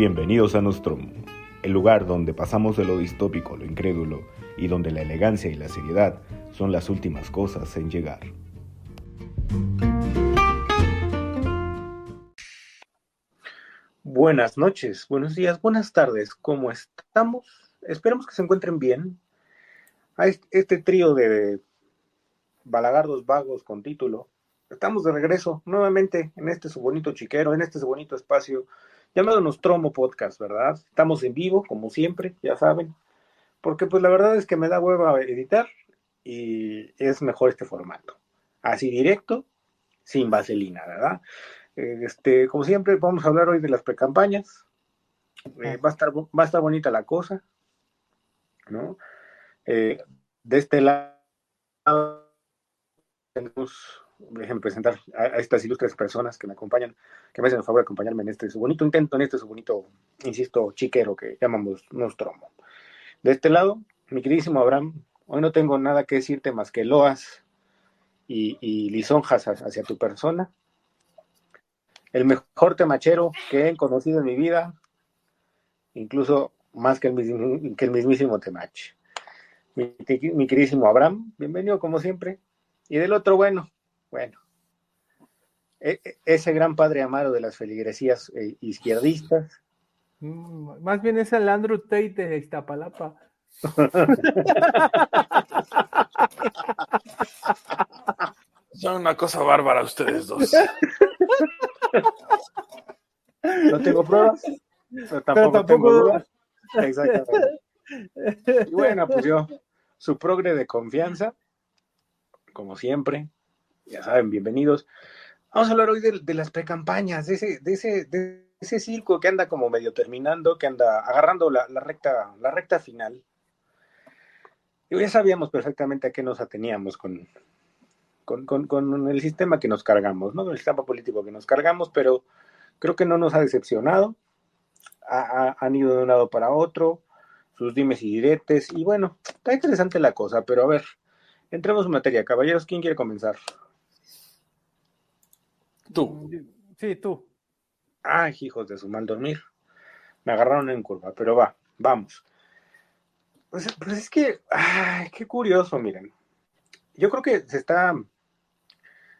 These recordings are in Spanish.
Bienvenidos a Nostromo, el lugar donde pasamos de lo distópico lo incrédulo y donde la elegancia y la seriedad son las últimas cosas en llegar. Buenas noches, buenos días, buenas tardes, ¿cómo estamos? Esperemos que se encuentren bien. A este trío de balagardos vagos con título, estamos de regreso nuevamente en este su bonito chiquero, en este su bonito espacio llamado Nostromo Podcast, ¿verdad? Estamos en vivo, como siempre, ya saben, porque pues la verdad es que me da hueva editar y es mejor este formato. Así directo, sin vaselina, ¿verdad? Este, como siempre, vamos a hablar hoy de las precampañas. Eh, va, a estar, va a estar bonita la cosa, ¿no? Eh, de este lado tenemos, déjenme presentar a, estas ilustres personas que me acompañan, que me hacen el favor de acompañarme en este su bonito intento, en este su bonito, insisto, chiquero que llamamos Nostromo. De este lado, mi queridísimo Abraham, hoy no tengo nada que decirte más que loas y, lisonjas hacia tu persona. El mejor temachero que he conocido en mi vida, incluso más que el, que mismísimo temache. Mi, mi queridísimo Abraham, bienvenido como siempre. Y del otro, bueno, bueno, e, e, ese gran padre amaro de las feligresías eh, izquierdistas. Mm, más bien es el Andrew Tate de Iztapalapa. Son una cosa bárbara ustedes dos. No tengo pruebas, pero tampoco, tengo dudas. Exactamente. Y bueno, pues yo, su progre de confianza, como siempre, ya saben, bienvenidos. Vamos a hablar hoy de, las precampañas, de ese, de, ese, de ese circo que anda como medio terminando, que anda agarrando la, recta, la recta final. Y ya sabíamos perfectamente a qué nos ateníamos con, con, con, el sistema que nos cargamos, ¿no? El sistema político que nos cargamos, pero creo que no nos ha decepcionado. han ido de un lado para otro, sus dimes y diretes, y bueno, está interesante la cosa, pero a ver, Entremos en materia. Caballeros, ¿quién quiere comenzar? Tú. Sí, tú. Ay, hijos de su mal dormir. Me agarraron en curva, pero va, vamos. Pues, pues, es que, ay, qué curioso, miren. Yo creo que se está,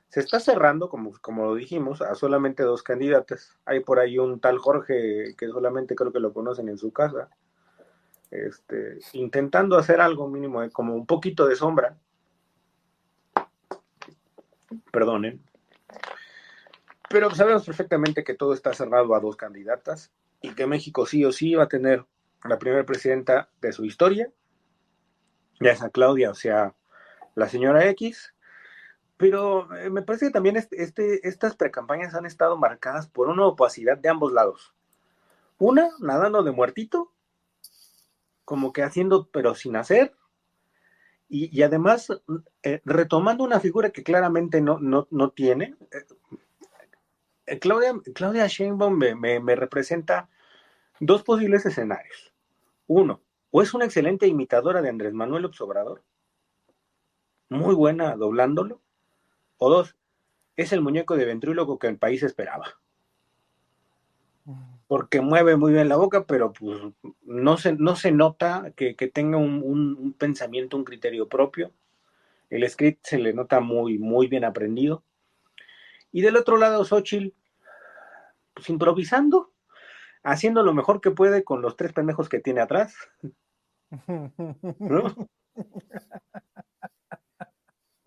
se está cerrando, como, como lo dijimos, a solamente dos candidatas. Hay por ahí un tal Jorge que solamente creo que lo conocen en su casa, este, intentando hacer algo mínimo, como un poquito de sombra, perdonen. Pero sabemos perfectamente que todo está cerrado a dos candidatas y que México sí o sí va a tener la primera presidenta de su historia, ya sea Claudia o sea la señora X. Pero eh, me parece que también este, este, estas precampañas han estado marcadas por una opacidad de ambos lados. Una, nadando de muertito, como que haciendo pero sin hacer, y, además eh, retomando una figura que claramente no, no, tiene. Eh, Claudia, Claudia Sheinbaum me, representa dos posibles escenarios. Uno, o es una excelente imitadora de Andrés Manuel Obrador, muy buena doblándolo, o dos, es el muñeco de ventrílogo que el país esperaba porque mueve muy bien la boca, pero pues no se, no se nota que, tenga un, pensamiento, un criterio propio. El script se le nota muy, muy bien aprendido. Y del otro lado, Xochitl, pues improvisando, haciendo lo mejor que puede con los tres pendejos que tiene atrás. ¿No?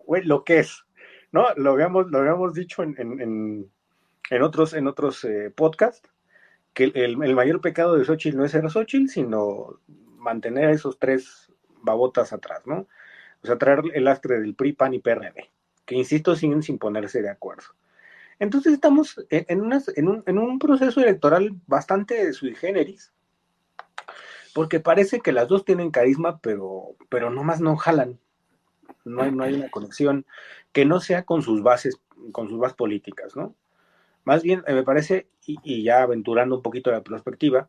lo que es, ¿no? Lo habíamos, lo habíamos dicho en, otros, en otros eh, podcasts que el, mayor pecado de Xochitl no es ser Xochitl, sino mantener a esos tres babotas atrás, ¿no? O sea, traer el astre del PRI, PAN y PRD, que insisto, siguen sin ponerse de acuerdo. Entonces estamos en, un, proceso electoral bastante sui generis, porque parece que las dos tienen carisma, pero, pero nomás no jalan. No hay, una conexión que no sea con sus bases, con sus bases políticas, ¿no? Más bien, eh, me parece, y, ya aventurando un poquito la perspectiva,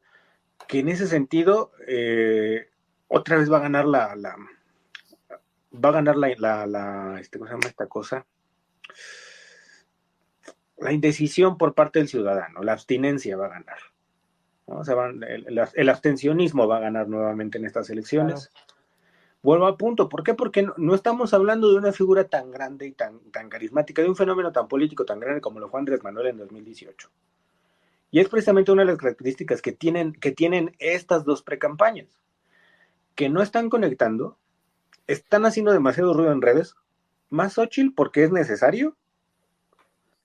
que en ese sentido, eh, otra vez va a ganar la, la va a ganar la, la, este, ¿cómo se llama esta cosa? La indecisión por parte del ciudadano, la abstinencia va a ganar. ¿no? Se van, el, el, abstencionismo va a ganar nuevamente en estas elecciones. Vuelvo al punto, ¿por qué? Porque no, no, estamos hablando de una figura tan grande y tan, tan carismática, de un fenómeno tan político, tan grande como lo fue Andrés Manuel en 2018. Y es precisamente una de las características que tienen, que tienen estas dos precampañas, que no están conectando, están haciendo demasiado ruido en redes, más Xochitl porque es necesario,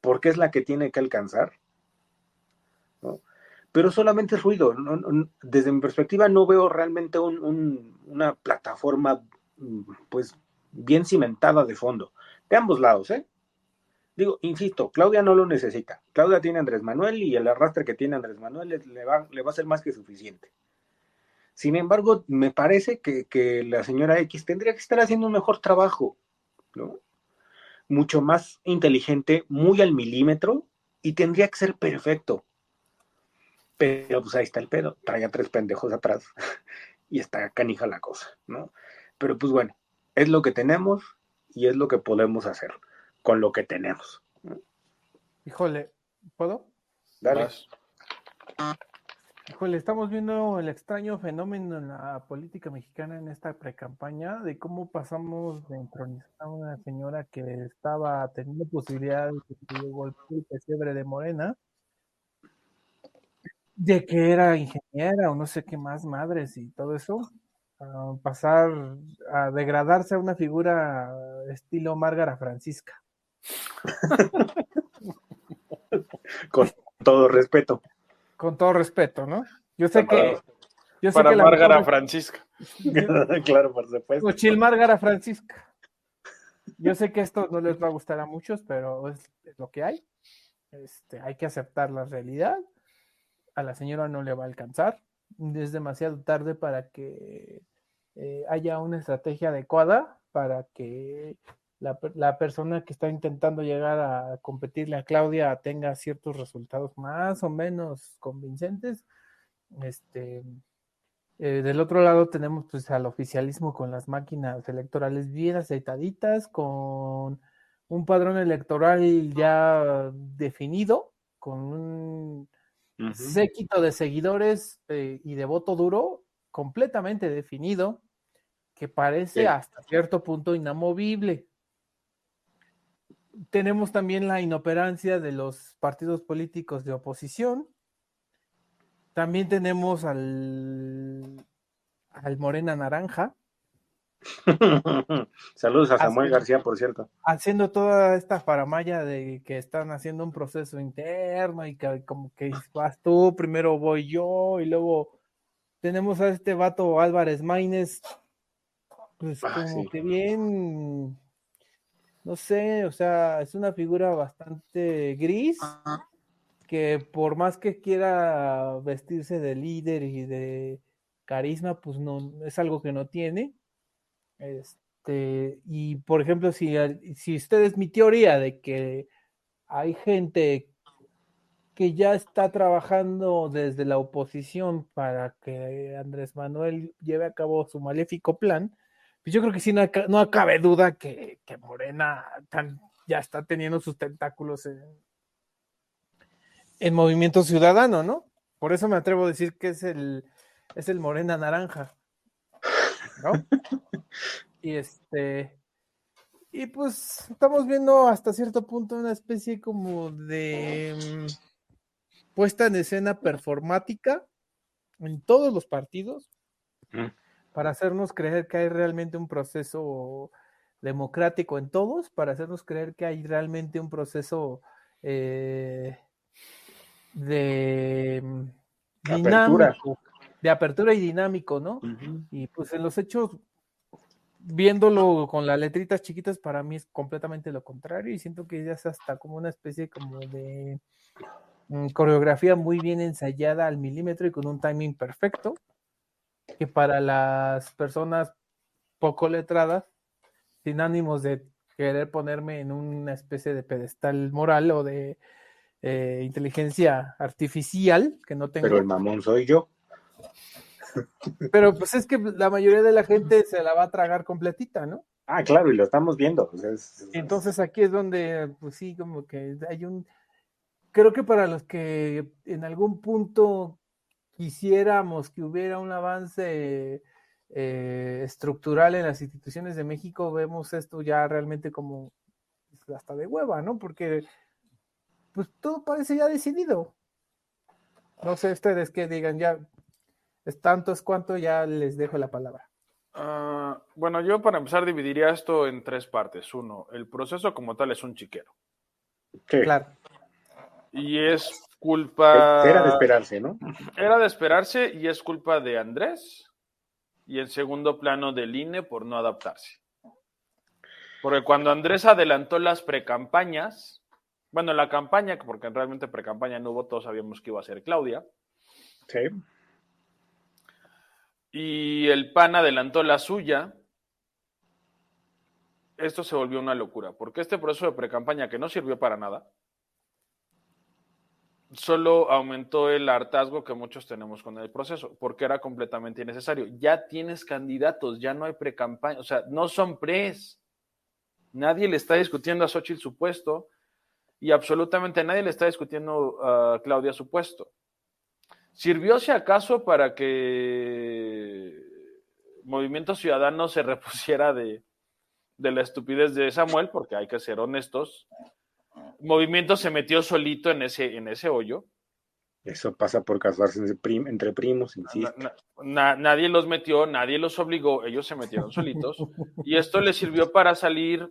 porque es la que tiene que alcanzar, ¿no? pero solamente es ruido. desde mi perspectiva no veo realmente una plataforma pues bien cimentada de fondo, de ambos lados, ¿eh? Digo, insisto, Claudia no lo necesita. Claudia tiene a Andrés Manuel y el arrastre que tiene Andrés Manuel le va, a ser más que suficiente. Sin embargo, me parece que, la señora X tendría que estar haciendo un mejor trabajo, ¿no? Mucho más inteligente, muy al milímetro y tendría que ser perfecto. Pero pues ahí está el pedo, trae a tres pendejos atrás y está canija la cosa, ¿no? Pero pues bueno, es lo que tenemos y es lo que podemos hacer con lo que tenemos. Híjole, ¿puedo? Dale. Híjole, estamos viendo el extraño fenómeno en la política mexicana en esta precampaña de cómo pasamos de entronizar a una señora que estaba teniendo posibilidades de que golpeó el pesebre de Morena de que era ingeniera o no sé qué más madres y todo eso, a pasar a degradarse a una figura estilo Márgara Francisca. Con todo respeto. Con todo respeto, ¿no? Yo sé que. Yo sé para que Márgara Francisca. claro, por supuesto. Chil Márgara Francisca. Yo sé que esto no les va a gustar a muchos, pero es, es lo que hay. Este, hay que aceptar la realidad a la señora no le va a alcanzar. Es demasiado tarde para que eh, haya una estrategia adecuada para que la, la, persona que está intentando llegar a competirle a Claudia tenga ciertos resultados más o menos convincentes. Este, eh, del otro lado tenemos pues al oficialismo con las máquinas electorales bien aceitaditas, con un padrón electoral ya definido, con un séquito de seguidores eh, y de voto duro completamente definido, que parece hasta cierto punto inamovible. Tenemos también la inoperancia de los partidos políticos de oposición. También tenemos al, al Morena Naranja, Saludos a Samuel García, por cierto. Haciendo toda esta faramaya de que están haciendo un proceso interno y que como que vas tú, primero voy yo y luego tenemos a este vato Álvarez Maínez, pues ah, como que bien, no sé, o sea, es una figura bastante gris que por más que quiera vestirse de líder y de carisma, pues no, es algo que no tiene. Este, y por ejemplo, si, si ustedes mi teoría de que hay gente que ya está trabajando desde la oposición para que Andrés Manuel lleve a cabo su maléfico plan, pues yo creo que sí, no, no cabe duda que, Morena ya está teniendo sus tentáculos en, en Movimiento Ciudadano, ¿no? Por eso me atrevo a decir que es el, es el Morena Naranja. ¿no? y este, y pues estamos viendo hasta cierto punto una especie como de mm, puesta en escena performática en todos los partidos para hacernos creer que hay realmente un proceso democrático en todos, para hacernos creer que hay realmente un proceso eh, de mm, dinámico, de apertura y dinámico, ¿no? Y pues en los hechos, viéndolo con las letritas chiquitas, para mí es completamente lo contrario y siento que ya es hasta como una especie como de mm, coreografía muy bien ensayada al milímetro y con un timing perfecto, que para las personas poco letradas, sin ánimos de querer ponerme en una especie de pedestal moral o de eh, inteligencia artificial que no tengo. Pero el mamón soy yo. Pero pues es que la mayoría de la gente se la va a tragar completita, ¿no? Ah, claro, y lo estamos viendo. Pues, Entonces aquí es donde, pues sí, como que hay un... Creo que para los que en algún punto quisiéramos que hubiera un avance eh, estructural en las instituciones de México, vemos esto ya realmente como pues, hasta de hueva, ¿no? Porque pues todo parece ya decidido. No sé ustedes qué digan, ya es tanto es cuanto, ya les dejo la palabra. Ah, bueno, yo para empezar dividiría esto en tres partes. Uno, el proceso como tal es un chiquero. Sí. Claro. Y es culpa... Era de esperarse, ¿no? Era de esperarse y es culpa de Andrés y en segundo plano del INE por no adaptarse. Porque cuando Andrés adelantó las precampañas, bueno, la campaña, porque realmente precampaña no hubo, todos sabíamos que iba a ser Claudia, Sí. y el PAN adelantó la suya, esto se volvió una locura, porque este proceso de precampaña que no sirvió para nada, solo aumentó el hartazgo que muchos tenemos con el proceso, porque era completamente innecesario. Ya tienes candidatos, ya no hay precampaña, o sea, no son pres. Nadie le está discutiendo a Xochitl su puesto y absolutamente nadie le está discutiendo a Claudia su puesto. ¿Sirvió si acaso para que Movimiento Ciudadano se repusiera de, de la estupidez de Samuel? Porque hay que ser honestos. Movimiento se metió solito en ese, en ese hoyo. Eso pasa por casarse entre, prim- entre primos, insisto. Na- na- nadie los metió, nadie los obligó, ellos se metieron solitos. Y esto les sirvió para salir,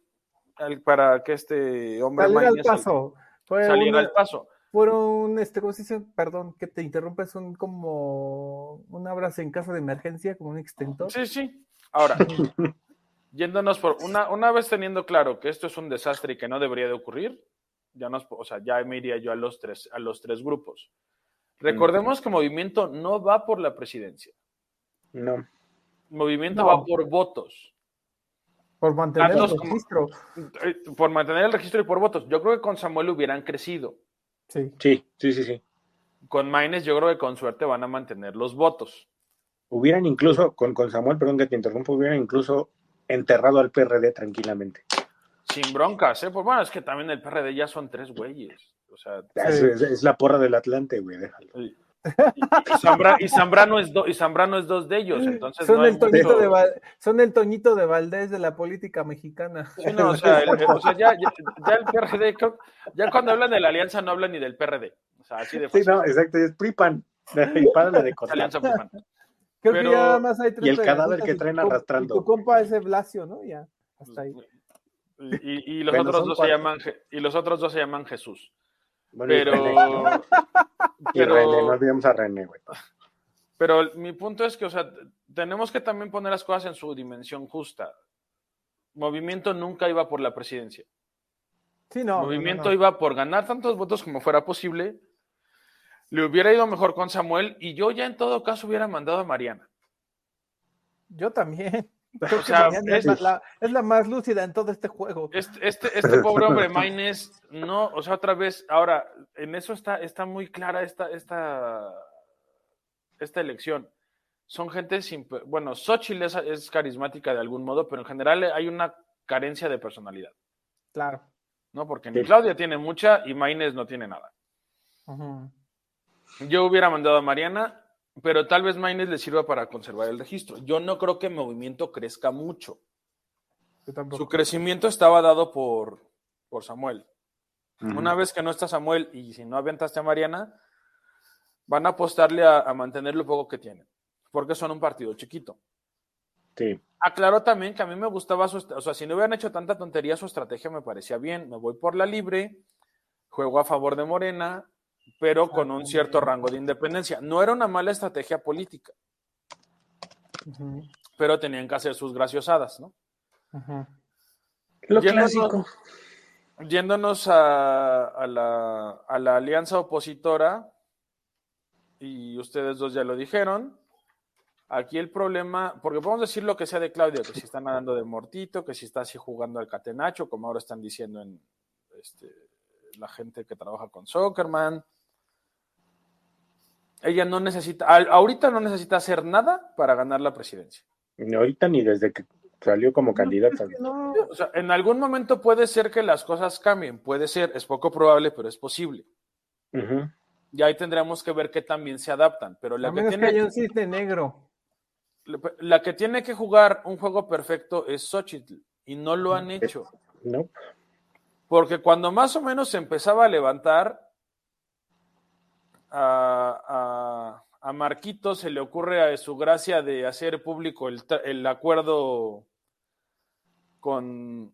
al- para que este hombre Salir al paso. Una- al paso. fueron, este, ¿cómo se dice? Perdón que te interrumpa, son como un abrazo en caso de emergencia, como un extentor. Sí, sí. Ahora, yéndonos por una, una vez teniendo claro que esto es un desastre y que no debería de ocurrir, ya nos, o sea, ya me iría yo a los tres, a los tres grupos. Recordemos que Movimiento no va por la presidencia. No. Movimiento No. va por votos. Por mantener el Tantos registro. Eh, Por mantener el registro y por votos. Yo creo que con Samuel hubieran crecido. Sí. Sí, sí, sí, sí. Con Maines yo creo que con suerte van a mantener los votos. Hubieran incluso, con, con Samuel, perdón que te interrumpo, hubieran incluso enterrado al PRD tranquilamente. Sin broncas, ¿eh? Pues bueno, es que también el PRD ya son tres güeyes. O sea, Es, es- es la porra del Atlante, güey, déjalo. y, y Zambra- y Zambrano es do- y Zambrano es dos de ellos, entonces son, no el Toñito de Val- son el Toñito de Valdés de la política mexicana. Sí, no, o sea, el- o sea, ya, ya- ya el PRD, creo- ya cuando hablan de la alianza no hablan ni del PRD. O sea, así de Sí, no, exacto, es PRIPAN. Y párale de. Alianza Puján. Creo Pero- que ya más hay tres y el cadáver que traen arrastrando. y tu compa es Blasio, ¿no? Ya, hasta ahí. Y, los Bueno, otros dos se llaman y los otros dos se llaman Jesús. Bueno, y Pero, René, ¿no? Y pero- René, no olvidemos a René, güey. pero mi punto es que, o sea, tenemos que también poner las cosas en su dimensión justa. Movimiento nunca iba por la presidencia. Sí, no. no, Movimiento no, no. iba por ganar tantos votos como fuera posible. Le hubiera ido mejor con Samuel y yo ya en todo caso hubiera mandado a Mariana. Yo también. Creo O sea, es, es- la, la- es la más lúcida en todo este juego. Este, este, este pobre hombre Maines, no, o sea, otra vez, ahora, en eso está, está muy clara esta, esta, esta elección. Son gente sin, bueno, Xochitl es, es carismática de algún modo, pero en general hay una carencia de personalidad, Claro. ¿no? Porque ni Sí. Claudia tiene mucha y Maines no tiene nada. Yo hubiera mandado a Mariana, pero tal vez Maines le sirva para conservar el registro. Yo no creo que el movimiento crezca mucho. Yo tampoco. Su crecimiento estaba dado por, por Samuel. Una vez que no está Samuel y si no aventaste a Mariana, van a apostarle a, a mantener lo poco que tienen, porque son un partido chiquito. Sí. Aclaró también que a mí me gustaba su, o sea, si no hubieran hecho tanta tontería, su estrategia me parecía bien. Me voy por la libre, juego a favor de Morena, pero con un cierto rango de independencia. No era una mala estrategia política, pero tenían que hacer sus graciosadas, ¿no? Lo Yéndonos- clásico. Yéndonos a, a la, a la alianza opositora, y ustedes dos ya lo dijeron, aquí el problema, porque podemos decir lo que sea de Claudia, que si está nadando de mortito, que si está así jugando al catenacho, como ahora están diciendo en este, la gente que trabaja con Zuckerman. Ella no necesita, ahorita no necesita hacer nada para ganar la presidencia. Ni ahorita ni desde que salió como candidata. Que no, O sea, en algún momento puede ser que las cosas cambien, puede ser, es poco probable, pero es posible. Y ahí tendremos que ver qué también se adaptan. Pero la A que, menos que tiene, haya un cisne negro. la que tiene que jugar un juego perfecto es Xochitl. Y no lo han hecho. No. Porque cuando más o menos se empezaba a levantar, a, a, a Marquito se le ocurre a su gracia de hacer público el, el acuerdo con,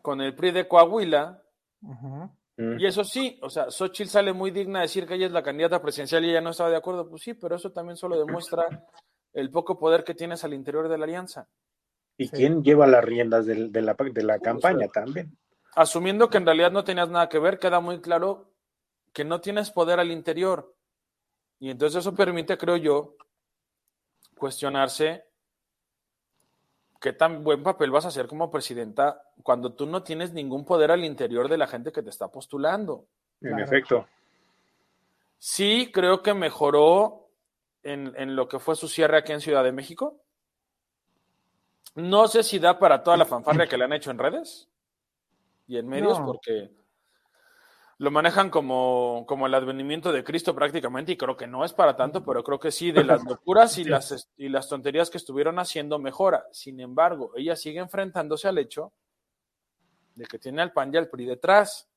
con el PRI de Coahuila. Y eso sí, o sea, Xochitl sale muy digna de decir que ella es la candidata presidencial y ella no estaba de acuerdo. Pues sí, pero eso también solo demuestra el poco poder que tienes al interior de la alianza. ¿Y Sí. quién lleva las riendas de, la, de la campaña también? Asumiendo que en realidad no tenías nada que ver, queda muy claro que no tienes poder al interior. Y entonces eso permite, creo yo, cuestionarse qué tan buen papel vas a hacer como presidenta cuando tú no tienes ningún poder al interior de la gente que te está postulando. En Claro. efecto. Sí, creo que mejoró en, en lo que fue su cierre aquí en Ciudad de México. No sé si da para toda la fanfarria que le han hecho en redes y en medios, No. porque lo manejan como, como el advenimiento de Cristo prácticamente, y creo que no es para tanto, pero creo que sí, de las locuras y las, y las tonterías que estuvieron haciendo, mejora. Sin embargo, ella sigue enfrentándose al hecho de que tiene al PAN y al PRI detrás.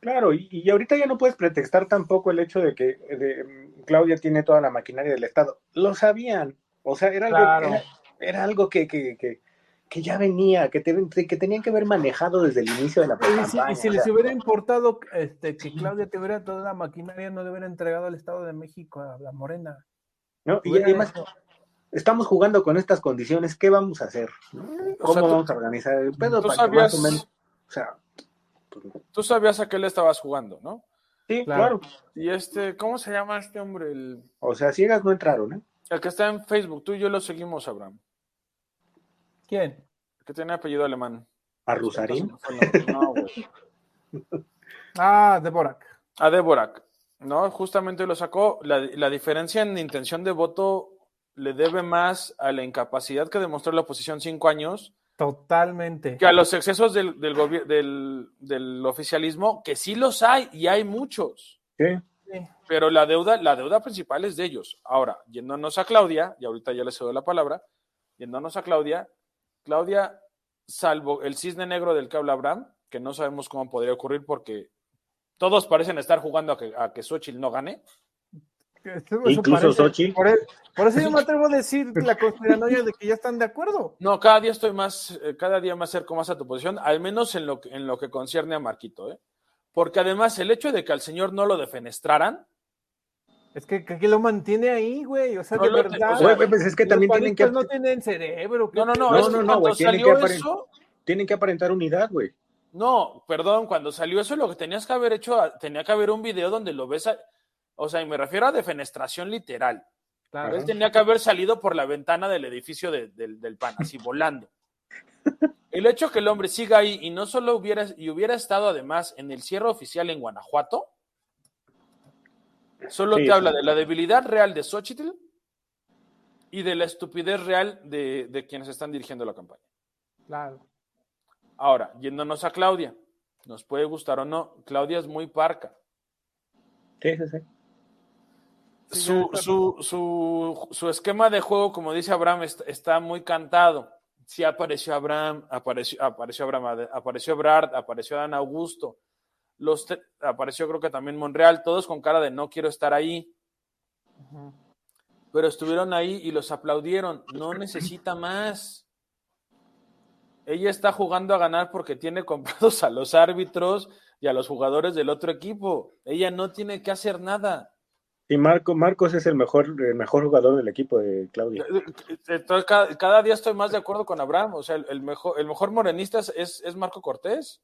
Claro, y, y ahorita ya no puedes pretextar tampoco el hecho de que de, Claudia tiene toda la maquinaria del Estado. Lo sabían. O sea, era algo, Claro. era, era algo que, que, que, que ya venía, que, te- que tenían que haber manejado desde el inicio de la Y si, campaña. y si les hubiera importado este, que Claudia tuviera toda la maquinaria, no le hubiera entregado al Estado de México a la Morena. ¿no? Y además, hecho- estamos jugando con estas condiciones, ¿qué vamos a hacer? ¿Cómo sea, tú- vamos a organizar el pedo Tú para que más sabías, o menos, o sea, tú sabías a qué le estabas jugando, ¿no? sí, Claro. claro. Y este, ¿cómo se llama este hombre? El, O sea, ciegas no entraron, ¿eh? el que está en Facebook, tú y yo lo seguimos, Abraham. ¿Quién? Que tiene apellido alemán. A Rusarín. No, güey. Ah, Deborak. A Deborak. No, justamente lo sacó. La, la diferencia en intención de voto le debe más a la incapacidad que demostró la oposición cinco años Totalmente. que a los excesos del, del, del, del oficialismo, que sí los hay y hay muchos. Sí. Sí. Pero la deuda, la deuda principal es de ellos. Ahora, yéndonos a Claudia, y ahorita ya le cedo la palabra, yéndonos a Claudia, Claudia, salvo el cisne negro del que habla Abraham, que no sabemos cómo podría ocurrir porque todos parecen estar jugando a que, a que Xochitl no gane. Eso- eso Incluso parece. Xochitl. Por, e- por eso yo me atrevo a decir la conspiranoia de que ya están de acuerdo. No, cada día estoy más, eh, cada día me acerco más a tu posición, al menos en lo, que- en lo que concierne a Marquito, ¿eh? Porque además el hecho de que al señor no lo defenestraran, Es que, que, lo mantiene ahí, güey. O sea, No de verdad. Güey, pues es que también tienen que, no tienen cerebro. ¿qué no, no, no, No, es que no, no, cuando güey, tienen salió que apare- eso, tienen que aparentar unidad, güey. No, perdón, cuando salió eso lo que tenías que haber hecho, tenía que haber un video donde lo ves, a- o sea, y me refiero a defenestración literal. Claro. Él tenía que haber salido por la ventana del edificio de- del, del PAN, así volando. El hecho que el hombre siga ahí y no solo hubiera, y hubiera estado además en el cierre oficial en Guanajuato, solo Sí, te sí. habla de la debilidad real de Xochitl y de la estupidez real de, de quienes están dirigiendo la campaña. Claro. Ahora, yéndonos a Claudia, nos puede gustar o no, Claudia es muy parca. Sí, sí, sí. Su, su, su, su esquema de juego, como dice Abraham, est- está muy cantado. Sí apareció Abraham, apareció, apareció Abraham, apareció Ebrard, apareció Dan Augusto, los apareció creo que también Monreal, todos con cara de no quiero estar ahí, pero estuvieron ahí y los aplaudieron. No necesita más. Ella está jugando a ganar porque tiene comprados a los árbitros y a los jugadores del otro equipo. Ella no tiene que hacer nada. Y Marco, Marcos es el mejor, el mejor jugador del equipo de Claudia. Entonces, cada, cada día estoy más de acuerdo con Abraham. O sea, el, el mejor, el mejor morenista es, es Marco Cortés.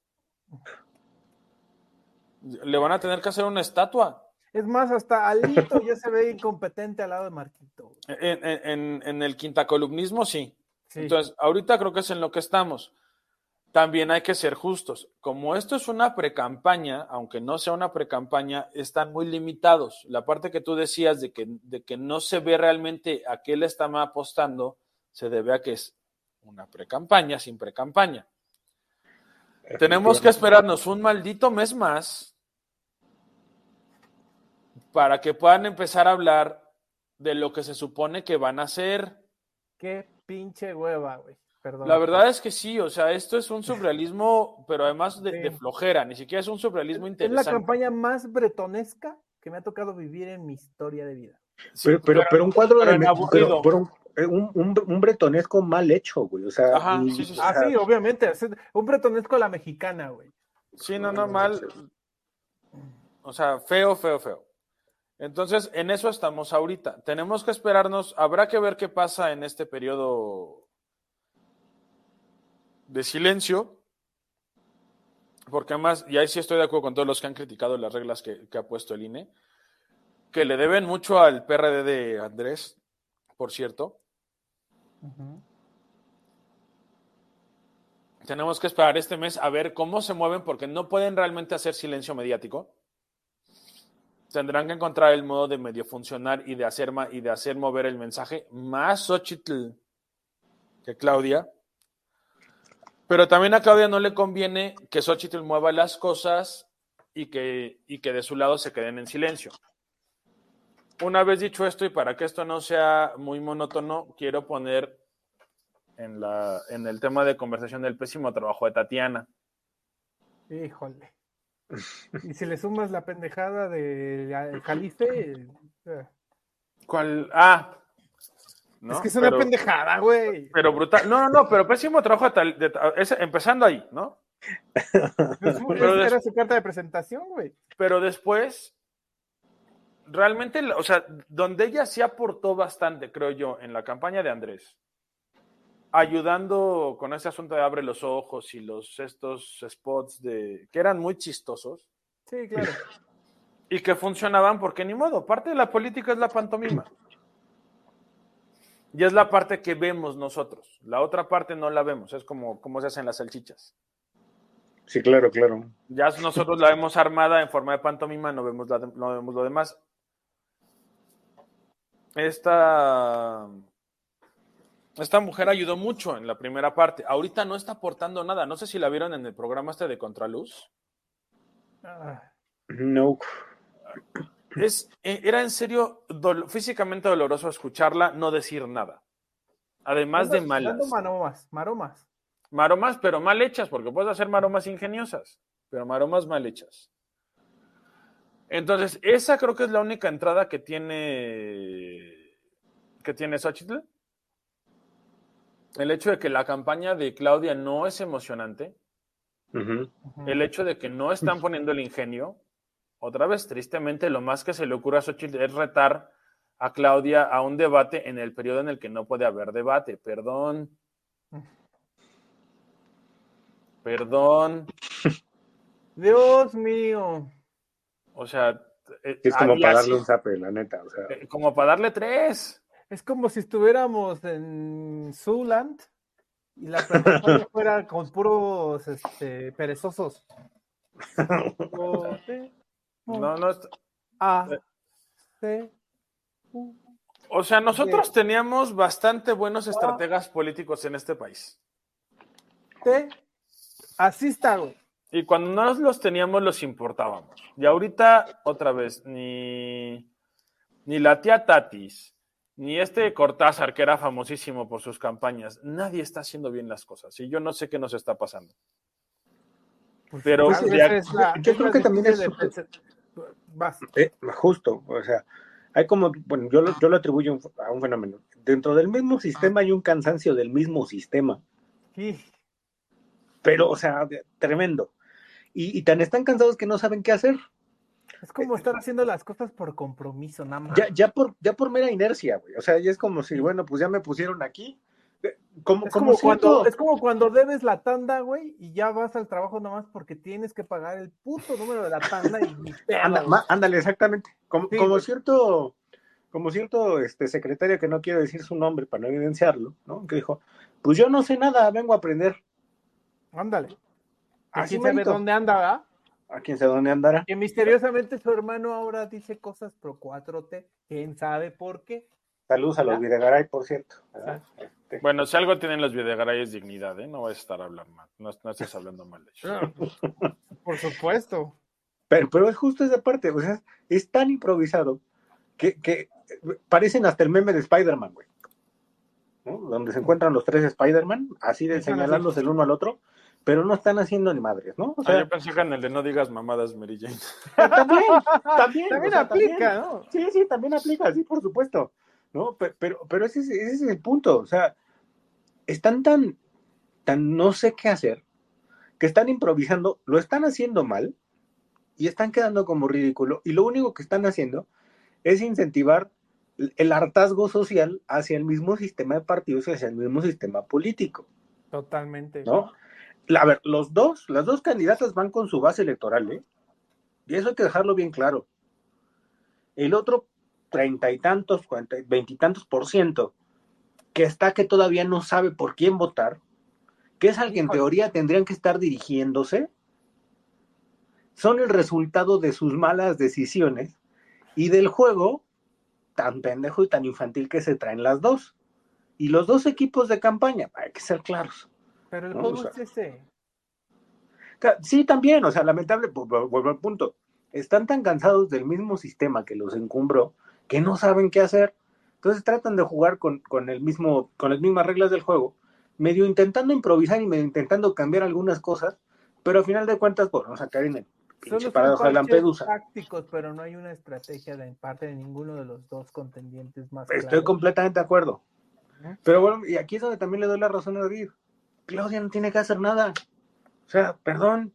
Le van a tener que hacer una estatua. Es más, hasta Alito ya se ve incompetente al lado de Marquito. En, en- en- en el quintacolumnismo, sí. Sí. Entonces, ahorita creo que es en lo que estamos. También hay que ser justos. Como esto es una precampaña, aunque no sea una precampaña, están muy limitados. La parte que tú decías de que, de que no se ve realmente a qué le están apostando, se debe a que es una precampaña sin precampaña. Tenemos que esperarnos un maldito mes más para que puedan empezar a hablar de lo que se supone que van a hacer. Qué pinche hueva, güey. Perdón. La verdad es que sí, o sea, esto es un surrealismo, pero además de, de flojera, ni siquiera es un surrealismo es interesante. la campaña más bretonesca que me ha tocado vivir en mi historia de vida. Sí, pero, pero, pero, un cuadro pero de pero, pero un, un, un, bretonesco mal hecho, güey. O sea, Ajá, y, sí, sí, sí. Ah, sí, obviamente. Un bretonesco a la mexicana, güey. Sí, no, no, mal. O sea, feo, feo, feo. Entonces, en eso estamos ahorita. Tenemos que esperarnos, habrá que ver qué pasa en este periodo de silencio, porque además, y ahí sí estoy de acuerdo con todos los que han criticado las reglas que, que ha puesto el INE, que le deben mucho al PRD de Andrés, por cierto. Tenemos que esperar este mes a ver cómo se mueven, porque no pueden realmente hacer silencio mediático. Tendrán que encontrar el modo de medio funcionar y de hacer, y de hacer mover el mensaje más Xochitl que Claudia. Pero también a Claudia no le conviene que Xochitl mueva las cosas y que, y que de su lado se queden en silencio. Una vez dicho esto, y para que esto no sea muy monótono, quiero poner en, la, en el tema de conversación del pésimo trabajo de Tatiana. Híjole. Y si le sumas la pendejada de Jalife. Eh. ¿Cuál? Ah. ¿no? Es que es una pero, pendejada, güey. Pero brutal. No, no, no, pero pésimo trabajo de, de, es, empezando ahí, ¿no? pero era su carta de presentación, güey. Pero después, realmente, o sea, donde ella sí aportó bastante, creo yo, en la campaña de Andrés, ayudando con ese asunto de abre los ojos y los estos spots de que eran muy chistosos. Sí, claro. Y que funcionaban porque ni modo, parte de la política es la pantomima. Y es la parte que vemos nosotros. La otra parte no la vemos, es como, como se hacen las salchichas. Sí, claro, claro. Ya nosotros la vemos armada en forma de pantomima, no vemos, la, no vemos lo demás. Esta, esta mujer ayudó mucho en la primera parte. Ahorita no está aportando nada. No sé si la vieron en el programa este de Contraluz. No. Es, eh, era en serio do, físicamente doloroso escucharla no decir nada. Además de malas. Maromas, maromas. Maromas, pero mal hechas, porque puedes hacer maromas ingeniosas, pero maromas mal hechas. Entonces, esa creo que es la única entrada que tiene que tiene Xochitl. El hecho de que la campaña de Claudia no es emocionante. Uh -huh. El hecho de que no están poniendo el ingenio. Otra vez, tristemente, lo más que se le ocurre a Xochitl es retar a Claudia a un debate en el periodo en el que no puede haber debate. Perdón. Perdón. Dios mío. O sea. Es como para darle un zape, la neta. O sea. Como para darle tres. Es como si estuviéramos en Zuland y la plataforma fuera con puros este, perezosos. No, no. A, C, o sea, nosotros teníamos bastante buenos estrategas políticos en este país. T, así está, güey. Y cuando no los teníamos, los importábamos. Y ahorita, otra vez, ni, ni la tía Tatis, ni este Cortázar, que era famosísimo por sus campañas, nadie está haciendo bien las cosas. Y yo no sé qué nos está pasando. Pues, Pero pues, de aquí- es la- yo creo que también es- de- Vas. Eh, justo, o sea, hay como, bueno, yo lo, yo lo atribuyo a un fenómeno. Dentro del mismo sistema hay un cansancio del mismo sistema, Sí. pero, o sea, tremendo. Y, y tan están cansados que no saben qué hacer. Es como estar haciendo las cosas por compromiso, nada más. Ya, ya, por, ya por mera inercia, güey. O sea, ya es como si, bueno, pues ya me pusieron aquí. Eh, Como, Es como, cuando, es como cuando debes la tanda, güey, y ya vas al trabajo nomás porque tienes que pagar el puto número de la tanda y Anda- ma- ándale, exactamente. Como, Sí, como cierto, como cierto este secretario que no quiero decir su nombre para no evidenciarlo, ¿no? Que dijo, pues yo no sé nada, vengo a aprender. Ándale. Así ¿Quién sabe dónde anda, ¿verdad? A quién sabe dónde andará. Que misteriosamente su hermano ahora dice cosas pro 4T. ¿Quién sabe por qué? Saludos a los ¿Ya? Videgaray, por cierto. Este, Bueno, si algo tienen los Videgaray es dignidad, ¿eh? No vas a estar hablando mal. No, no estés hablando mal de ellos. Por supuesto. Pero, pero es justo esa parte, o sea, es tan improvisado que, que parecen hasta el meme de Spider-Man, güey. ¿no? Donde se encuentran los tres Spider-Man, así de el uno al otro, pero no están haciendo ni madres, ¿no? O Ah, sea, yo pensé que en el de no digas mamadas, Mary Jane. también, también, También o sea, aplica, ¿no? Sí, sí, también aplica, sí, por supuesto. ¿no? Pero, pero, pero ese, es, ese es el punto. O sea, están tan, tan no sé qué hacer, que están improvisando, lo están haciendo mal y están quedando como ridículo. Y lo único que están haciendo es incentivar el hartazgo social hacia el mismo sistema de partidos y hacia el mismo sistema político. Totalmente. ¿no? A ver, los dos, las dos candidatas van con su base electoral, ¿eh? Y eso hay que dejarlo bien claro. El otro treinta y tantos, veintitantos por ciento, que está que todavía no sabe por quién votar, que es al que en teoría tendrían que estar dirigiéndose, son el resultado de sus malas decisiones y del juego tan pendejo y tan infantil que se traen las dos. Y los dos equipos de campaña, hay que ser claros. Pero el No, juego o sea, es ese. Sí, también, o sea, lamentable, vuelvo al punto. Están tan cansados del mismo sistema que los encumbró que no saben qué hacer. Entonces tratan de jugar con, con, el mismo, con las mismas reglas del juego, medio intentando improvisar y medio intentando cambiar algunas cosas, pero al final de cuentas, pues, vamos a caer en el pinche paradoja de Lampedusa. tácticos, pero no hay una estrategia de parte de ninguno de los dos contendientes más Estoy claros. completamente de acuerdo. Pero bueno, y aquí es donde también le doy la razón a David. Claudia no tiene que hacer nada. O sea, perdón.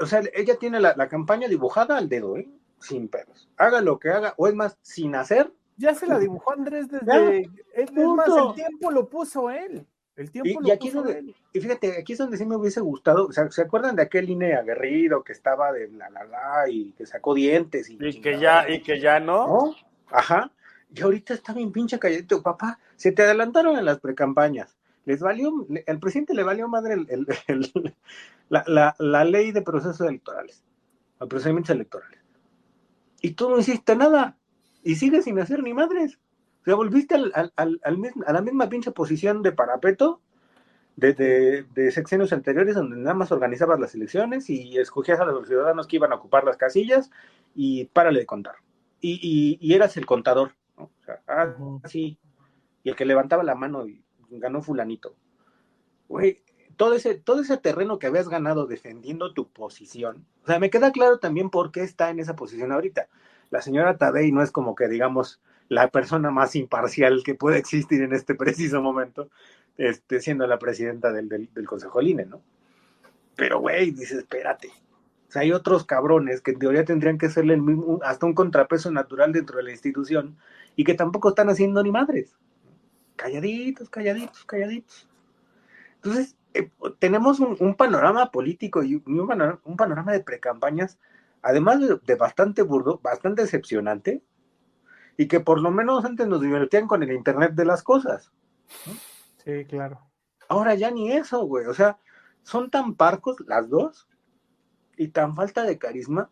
O sea, ella tiene la, la campaña dibujada al dedo, ¿eh? Sin pedos. Haga lo que haga, o es más, sin hacer. Ya se la dibujó Andrés desde. Ya, es, es más, el tiempo lo puso él. El tiempo Y, lo y aquí es puso donde, él. y fíjate, aquí es donde sí me hubiese gustado, o sea, ¿se acuerdan de aquel INE aguerrido que estaba de la la la y que sacó dientes? Y, Y que ya, y que ya no. ¿no? Ajá. Y ahorita está bien pinche calladito, papá. Se te adelantaron en las precampañas. Les valió, al presidente le valió madre el- el- el- la, la- la ley de procesos electorales, los procedimientos electorales. Y tú no hiciste nada. Y sigues sin hacer ni madres. O sea, volviste al, al- al- a la misma pinche posición de parapeto de, de, de sexenios anteriores, donde nada más organizabas las elecciones y escogías a los ciudadanos que iban a ocupar las casillas y párale de contar. Y, y- y eras el contador. ¿no? O sea, ah, sí. Y el que levantaba la mano y ganó fulanito. Güey, todo ese, todo ese terreno que habías ganado defendiendo tu posición. O sea, me queda claro también por qué está en esa posición ahorita. La señora Tadei no es como que, digamos, la persona más imparcial que puede existir en este preciso momento, este, siendo la presidenta del, del, del Consejo Line, ¿no? Pero, güey, dices, espérate. O sea, hay otros cabrones que en teoría tendrían que serle el mismo, hasta un contrapeso natural dentro de la institución y que tampoco están haciendo ni madres. Calladitos, calladitos, calladitos. Entonces, eh, tenemos un, un panorama político y un, panorama, un panorama de precampañas, además de, de bastante burdo, bastante decepcionante, y que por lo menos antes nos divertían con el Internet de las cosas. Sí, claro. Ahora ya ni eso, güey. O sea, son tan parcos las dos y tan falta de carisma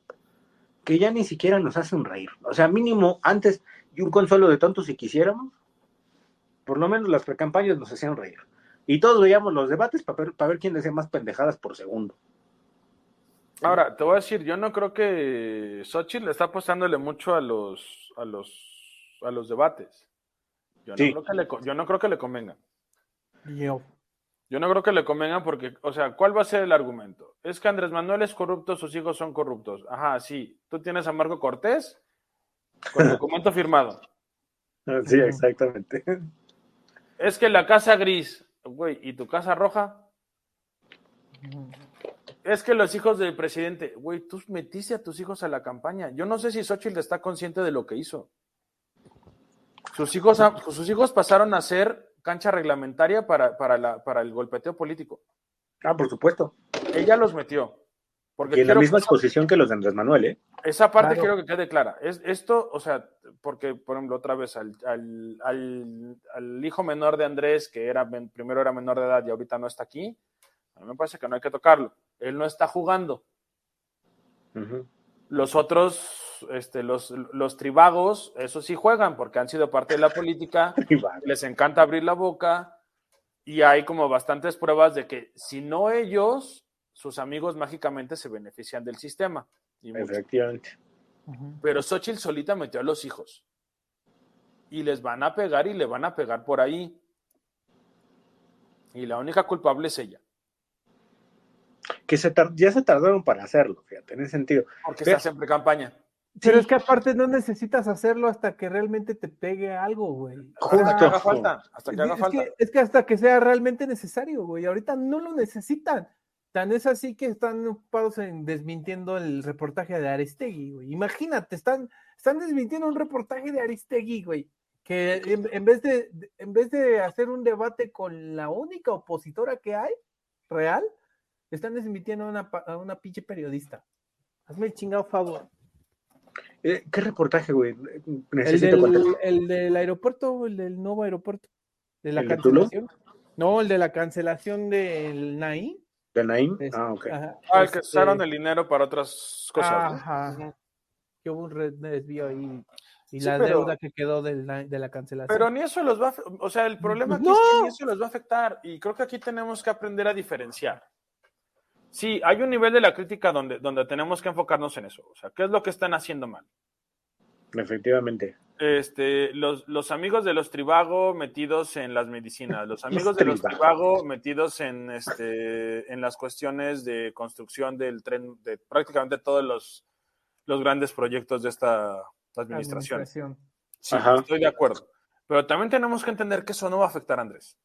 que ya ni siquiera nos hacen reír. O sea, mínimo antes y un consuelo de tontos si quisiéramos, por lo menos las precampañas nos hacían reír. Y todos veíamos los debates para ver, para ver quién decía más pendejadas por segundo. Ahora, te voy a decir, yo no creo que Xochitl está apostándole mucho a los, a los, a los debates. Yo no, Sí. creo que le, yo no creo que le convenga. Yo. Yo no creo que le convenga porque, o sea, ¿cuál va a ser el argumento? Es que Andrés Manuel es corrupto, sus hijos son corruptos. Ajá, sí. Tú tienes a Marco Cortés con documento firmado. Sí, exactamente. Es que la casa gris, güey, ¿y tu casa roja? Es que los hijos del presidente, güey, tú metiste a tus hijos a la campaña. Yo no sé si Xochitl está consciente de lo que hizo. Sus hijos, sus hijos pasaron a ser cancha reglamentaria para, para, la, para el golpeteo político. Ah, por supuesto. Ella los metió. Porque Y en la misma que- exposición que los de Andrés Manuel, ¿eh? esa parte Claro. quiero que quede clara. Es, esto, o sea, porque, por ejemplo, otra vez al, al, al- al hijo menor de Andrés, que era primero era menor de edad y ahorita no está aquí, a mí me parece que no hay que tocarlo. Él no está jugando. Ujú. Los otros, este, los, los tribagos, eso sí juegan porque han sido parte de la política, les encanta abrir la boca y hay como bastantes pruebas de que si no ellos, sus amigos mágicamente se benefician del sistema. Y. Efectivamente. Pero Xochitl solita metió a los hijos. Y les van a pegar y le van a pegar por ahí. Y la única culpable es ella. Que se ya se tardaron para hacerlo, fíjate, en ese sentido. Porque Ve- está siempre campaña. Pero Sí. es que aparte no necesitas hacerlo hasta que realmente te pegue algo, güey. Hasta que haga falta. Hasta que haga es, falta. que, es que hasta que sea realmente necesario, güey. Ahorita no lo necesitan. Tan es así que están ocupados en desmintiendo el reportaje de Aristegui, güey. Imagínate, están, están desmintiendo un reportaje de Aristegui, güey. Que en, en vez de, en vez de hacer un debate con la única opositora que hay, real, están desmintiendo a una, a una pinche periodista. Hazme el chingado favor. Eh, ¿Qué reportaje, güey? El Necesito del, el del aeropuerto, el del nuevo aeropuerto. De la ¿El de Tulum? cancelación. No, el de la cancelación del Naim. ¿De Naim? Es- Ah, ok. ajá, Ah, el que este, usaron el dinero para otras cosas. ¿no? Ajá. Que hubo un desvío ahí. Y Sí, la pero- deuda que quedó del na- de la cancelación. Pero ni eso los va a, o sea, el problema aquí ¡No! es que ni eso los va a afectar y creo que aquí tenemos que aprender a diferenciar. Sí, hay un nivel de la crítica donde, donde tenemos que enfocarnos en eso, o sea, ¿qué es lo que están haciendo mal? Efectivamente. Este, los, los amigos de los Tribago metidos en las medicinas, los amigos de los Trivago. Tribago metidos en, este, en las cuestiones de construcción del tren, de prácticamente todos los, los grandes proyectos de esta administración. Administración. Sí, Ajá. estoy de acuerdo. Pero también tenemos que entender que eso no va a afectar a Andrés.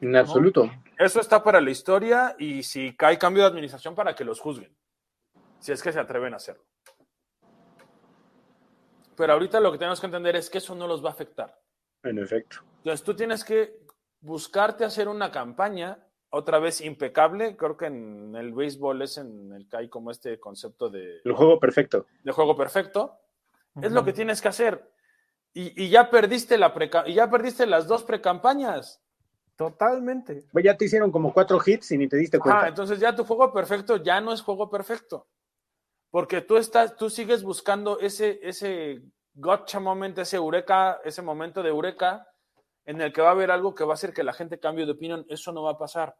En absoluto. Eso está para la historia y si cae cambio de administración para que los juzguen. Si es que se atreven a hacerlo. Pero ahorita lo que tenemos que entender es que eso no los va a afectar. En efecto. Entonces tú tienes que buscarte hacer una campaña otra vez impecable. Creo que en el béisbol es en el que hay como este concepto de, El juego perfecto. de juego perfecto. Es lo que tienes que hacer. Y, y ya perdiste la preca- y ya perdiste las dos precampañas. Totalmente. Pues ya te hicieron como cuatro hits y ni te diste cuenta. Ah, entonces ya tu juego perfecto ya no es juego perfecto. Porque tú estás, tú sigues buscando ese, ese gotcha moment, ese eureka, ese momento de eureka, en el que va a haber algo que va a hacer que la gente cambie de opinión. Eso no va a pasar.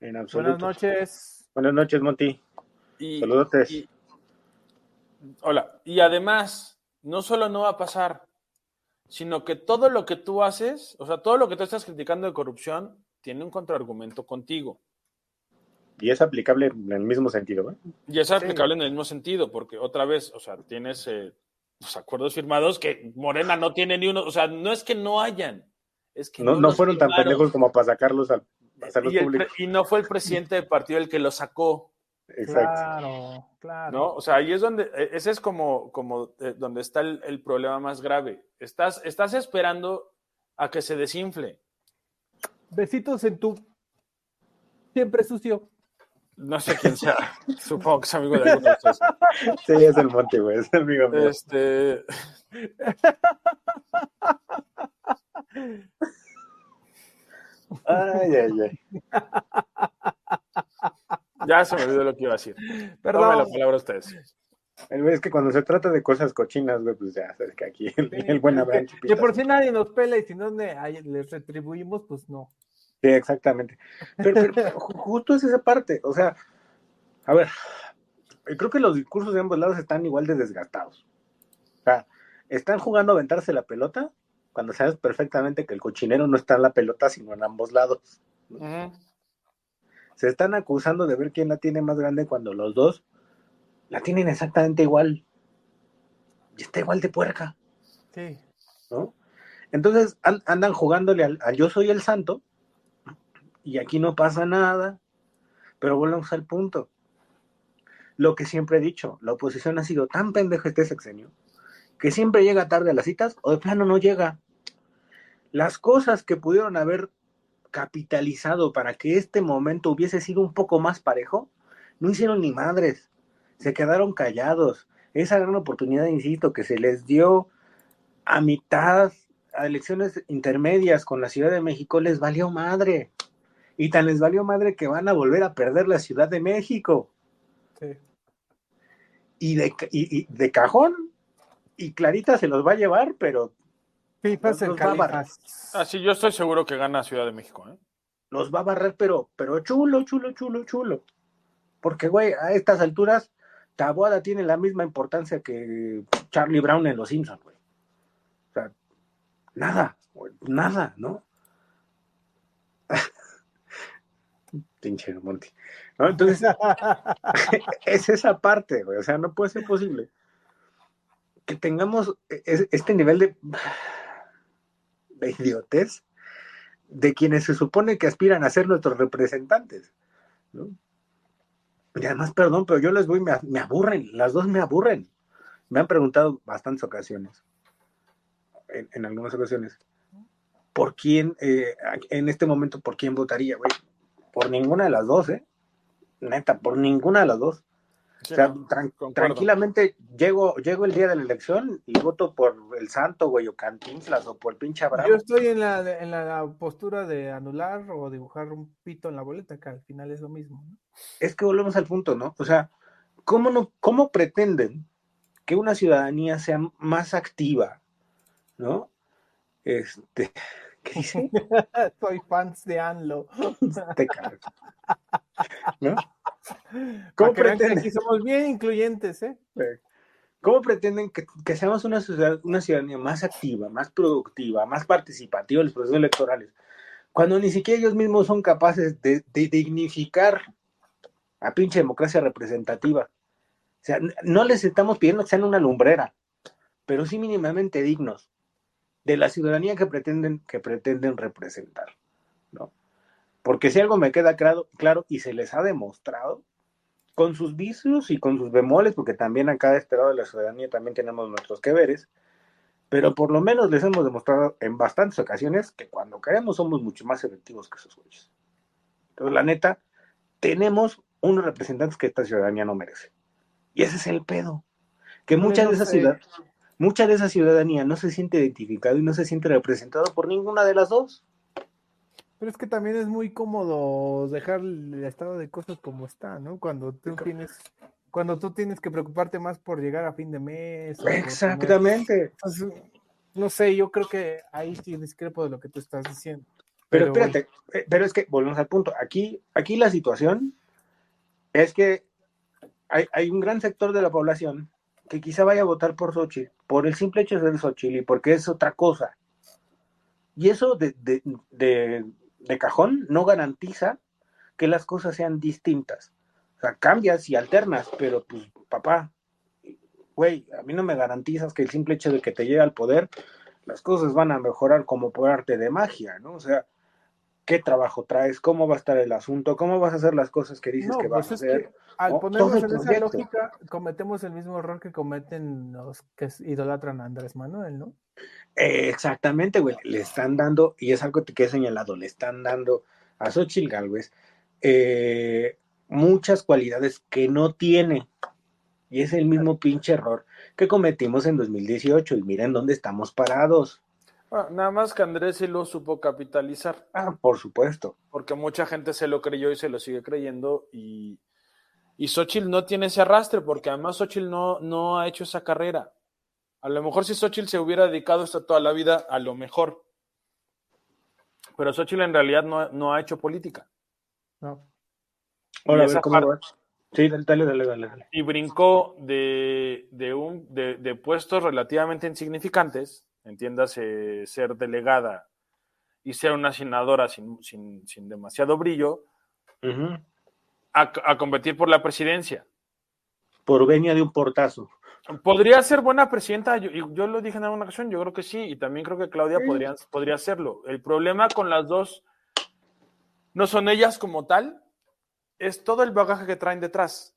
en absoluto. Buenas noches. Buenas noches, Monty. Y, Saludotes. y- hola. Y además, no solo no va a pasar, sino que todo lo que tú haces, o sea, todo lo que tú estás criticando de corrupción, tiene un contraargumento contigo. Y es aplicable en el mismo sentido, ¿eh? Y es aplicable en el mismo sentido, porque otra vez, o sea, tienes eh, los acuerdos firmados que Morena no tiene ni uno, o sea, no es que no hayan, es que No, no fueron tan pendejos como para sacarlos al a hacerlos y, y no fue el presidente del partido el que lo sacó, Exacto. Claro, claro. ¿no? O sea, ahí es donde, eh, ese es como, como eh, donde está el, el problema más grave. Estás, estás esperando a que se desinfle. Besitos en tu siempre sucio. No sé quién sea, supongo que es amigo de alguno de ustedes. Sí, es el Monty, güey. Es el amigo mío. Este, Ay, ay, ay. ya se me olvidó lo que iba a decir. Tome la Perdón. palabra ustedes. El güey, Es que cuando se trata de cosas cochinas, güey, pues ya sabes que aquí el, el buen Abraham Que, que por si nadie nos pela y si no les retribuimos, pues no. Sí, exactamente. Pero, pero ju- justo es esa parte. O sea, a ver, creo que los discursos de ambos lados están igual de desgastados. O sea, están jugando a aventarse la pelota cuando sabes perfectamente que el cochinero no está en la pelota, sino en ambos lados. Se están acusando de ver quién la tiene más grande cuando los dos la tienen exactamente igual. Y está igual de puerca. Sí. ¿no? Entonces an- andan jugándole al, al yo soy el santo y aquí no pasa nada, pero volvemos al punto. Lo que siempre he dicho, la oposición ha sido tan pendeja este sexenio que siempre llega tarde a las citas o de plano no llega. Las cosas que pudieron haber capitalizado para que este momento hubiese sido un poco más parejo, no hicieron ni madres, se quedaron callados. Esa gran oportunidad, insisto, que se les dio a mitad, a elecciones intermedias con la Ciudad de México, les valió madre. Y tan les valió madre que van a volver a perder la Ciudad de México. Sí. Y de, ca- y- y de cajón. Y Clarita se los va a llevar, pero Pipas en Los va a barrer. califas. Ah, sí, yo estoy seguro que gana Ciudad de México. ¿eh? los va a barrer, pero, pero chulo, chulo, chulo, chulo. Porque, güey, a estas alturas, Taboada tiene la misma importancia que Charlie Brown en Los Simpsons, güey. O sea, nada, nada, ¿no? Pinche Monty. ¿no? Entonces, es esa parte, güey. O sea, no puede ser posible que tengamos este nivel de, de idiotez de quienes se supone que aspiran a ser nuestros representantes. ¿no? Y además, perdón, pero yo les voy, me, me aburren, las dos me aburren. Me han preguntado bastantes ocasiones, en, en algunas ocasiones, ¿por quién, eh, en este momento, por quién votaría, güey? Por ninguna de las dos, ¿eh? Neta, por ninguna de las dos. Sí, o sea, no, tran- concuerdo. tranquilamente llego, llego el día de la elección y voto por el Santo, güey, o Cantinflas, o por el pinche Abraham. Yo estoy en la, en la postura de anular o dibujar un pito en la boleta, que al final es lo mismo. ¿no? es que volvemos al punto, ¿no? O sea, ¿cómo, no, cómo pretenden que una ciudadanía sea más activa, ¿no? Este, ¿qué dice? Soy fans de ANLO. Te cago. ¿No? ¿Cómo pretenden, aquí somos bien incluyentes, ¿eh? cómo pretenden que, que seamos una, ciudad- una ciudadanía más activa, más productiva, más participativa en los procesos electorales, cuando ni siquiera ellos mismos son capaces de, de dignificar a pinche democracia representativa? O sea, no les estamos pidiendo que sean una lumbrera, pero sí mínimamente dignos de la ciudadanía que pretenden, que pretenden representar, ¿no? Porque si algo me queda claro, claro y se les ha demostrado, con sus vicios y con sus bemoles, porque también acá de este lado de la ciudadanía también tenemos nuestros que veres, pero por lo menos les hemos demostrado en bastantes ocasiones que cuando queremos somos mucho más efectivos que esos güeyes. Entonces, la neta, tenemos unos representantes que esta ciudadanía no merece. Y ese es el pedo. Que Por mucha eso de esa se- ciudad, mucha de esa ciudadanía no se siente identificado y no se siente representado por ninguna de las dos. Pero es que también es muy cómodo dejar el estado de cosas como está, ¿no? Cuando tú tienes, cuando tú tienes que preocuparte más por llegar a fin de mes. Exactamente. Entonces, no sé, yo creo que ahí sí discrepo de lo que tú estás diciendo. Pero, Pero espérate, eh, pero es que volvemos al punto. Aquí, aquí la situación es que hay, hay un gran sector de la población que quizá vaya a votar por Xochitl, por el simple hecho de ser Xochitl y porque es otra cosa. Y eso de, de, de, de cajón no garantiza que las cosas sean distintas. O sea, cambias y alternas, pero pues, papá, güey, a mí no me garantizas que el simple hecho de que te llegue al poder, las cosas van a mejorar como por arte de magia, ¿no? O sea, ¿qué trabajo traes? ¿Cómo va a estar el asunto? ¿Cómo vas a hacer las cosas que dices No, que vas pues a hacer? al ¿no? ponernos en esa lógica, cometemos el mismo error que cometen los que idolatran a Andrés Manuel, ¿no? Eh, exactamente, güey, le están dando, y es algo que he señalado, le están dando a Xochitl Galvez eh, muchas cualidades que no tiene. Y es el mismo pinche error que cometimos en 2018. Y miren dónde estamos parados. Nada más que Andrés sí lo supo capitalizar, Ah, por supuesto. porque mucha gente se lo creyó y se lo sigue creyendo. Y, y Xochitl no tiene ese arrastre, porque además Xochitl no, no ha hecho esa carrera. A lo mejor si Xochitl se hubiera dedicado esto toda la vida, a lo mejor. Pero Xochitl en realidad no, no ha hecho política. No. Ahora, a esa ver cómo va. Sí, dale, dale, dale, dale, dale. y brincó de, de, un, de, de puestos relativamente insignificantes, entiéndase ser delegada y ser una senadora sin, sin, sin demasiado brillo, a, a competir por la presidencia. Por venia de un portazo. ¿Podría ser buena presidenta? Yo, y yo lo dije en alguna ocasión, yo creo que sí, y también creo que Claudia podría, podría hacerlo. El problema con las dos no son ellas como tal, es todo el bagaje que traen detrás.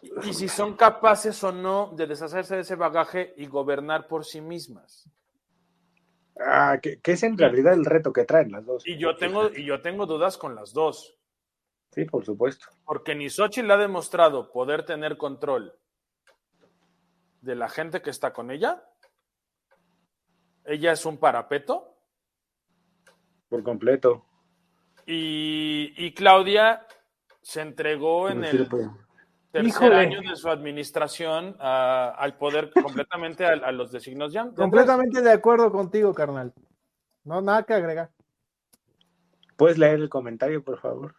Y, si son capaces o no de deshacerse de ese bagaje y gobernar por sí mismas. Ah, que, que es en realidad el reto que traen las dos. Y yo tengo, y yo tengo dudas con las dos. Sí, por supuesto. Porque ni Xochitl ha demostrado poder tener control de la gente que está con ella. Ella es un parapeto. Por completo. Y, y Claudia se entregó en el tercer Híjole. año de su administración a- al poder completamente a, a los designios ya. Completamente de acuerdo contigo, carnal. No, nada que agregar. ¿Puedes leer el comentario, por favor?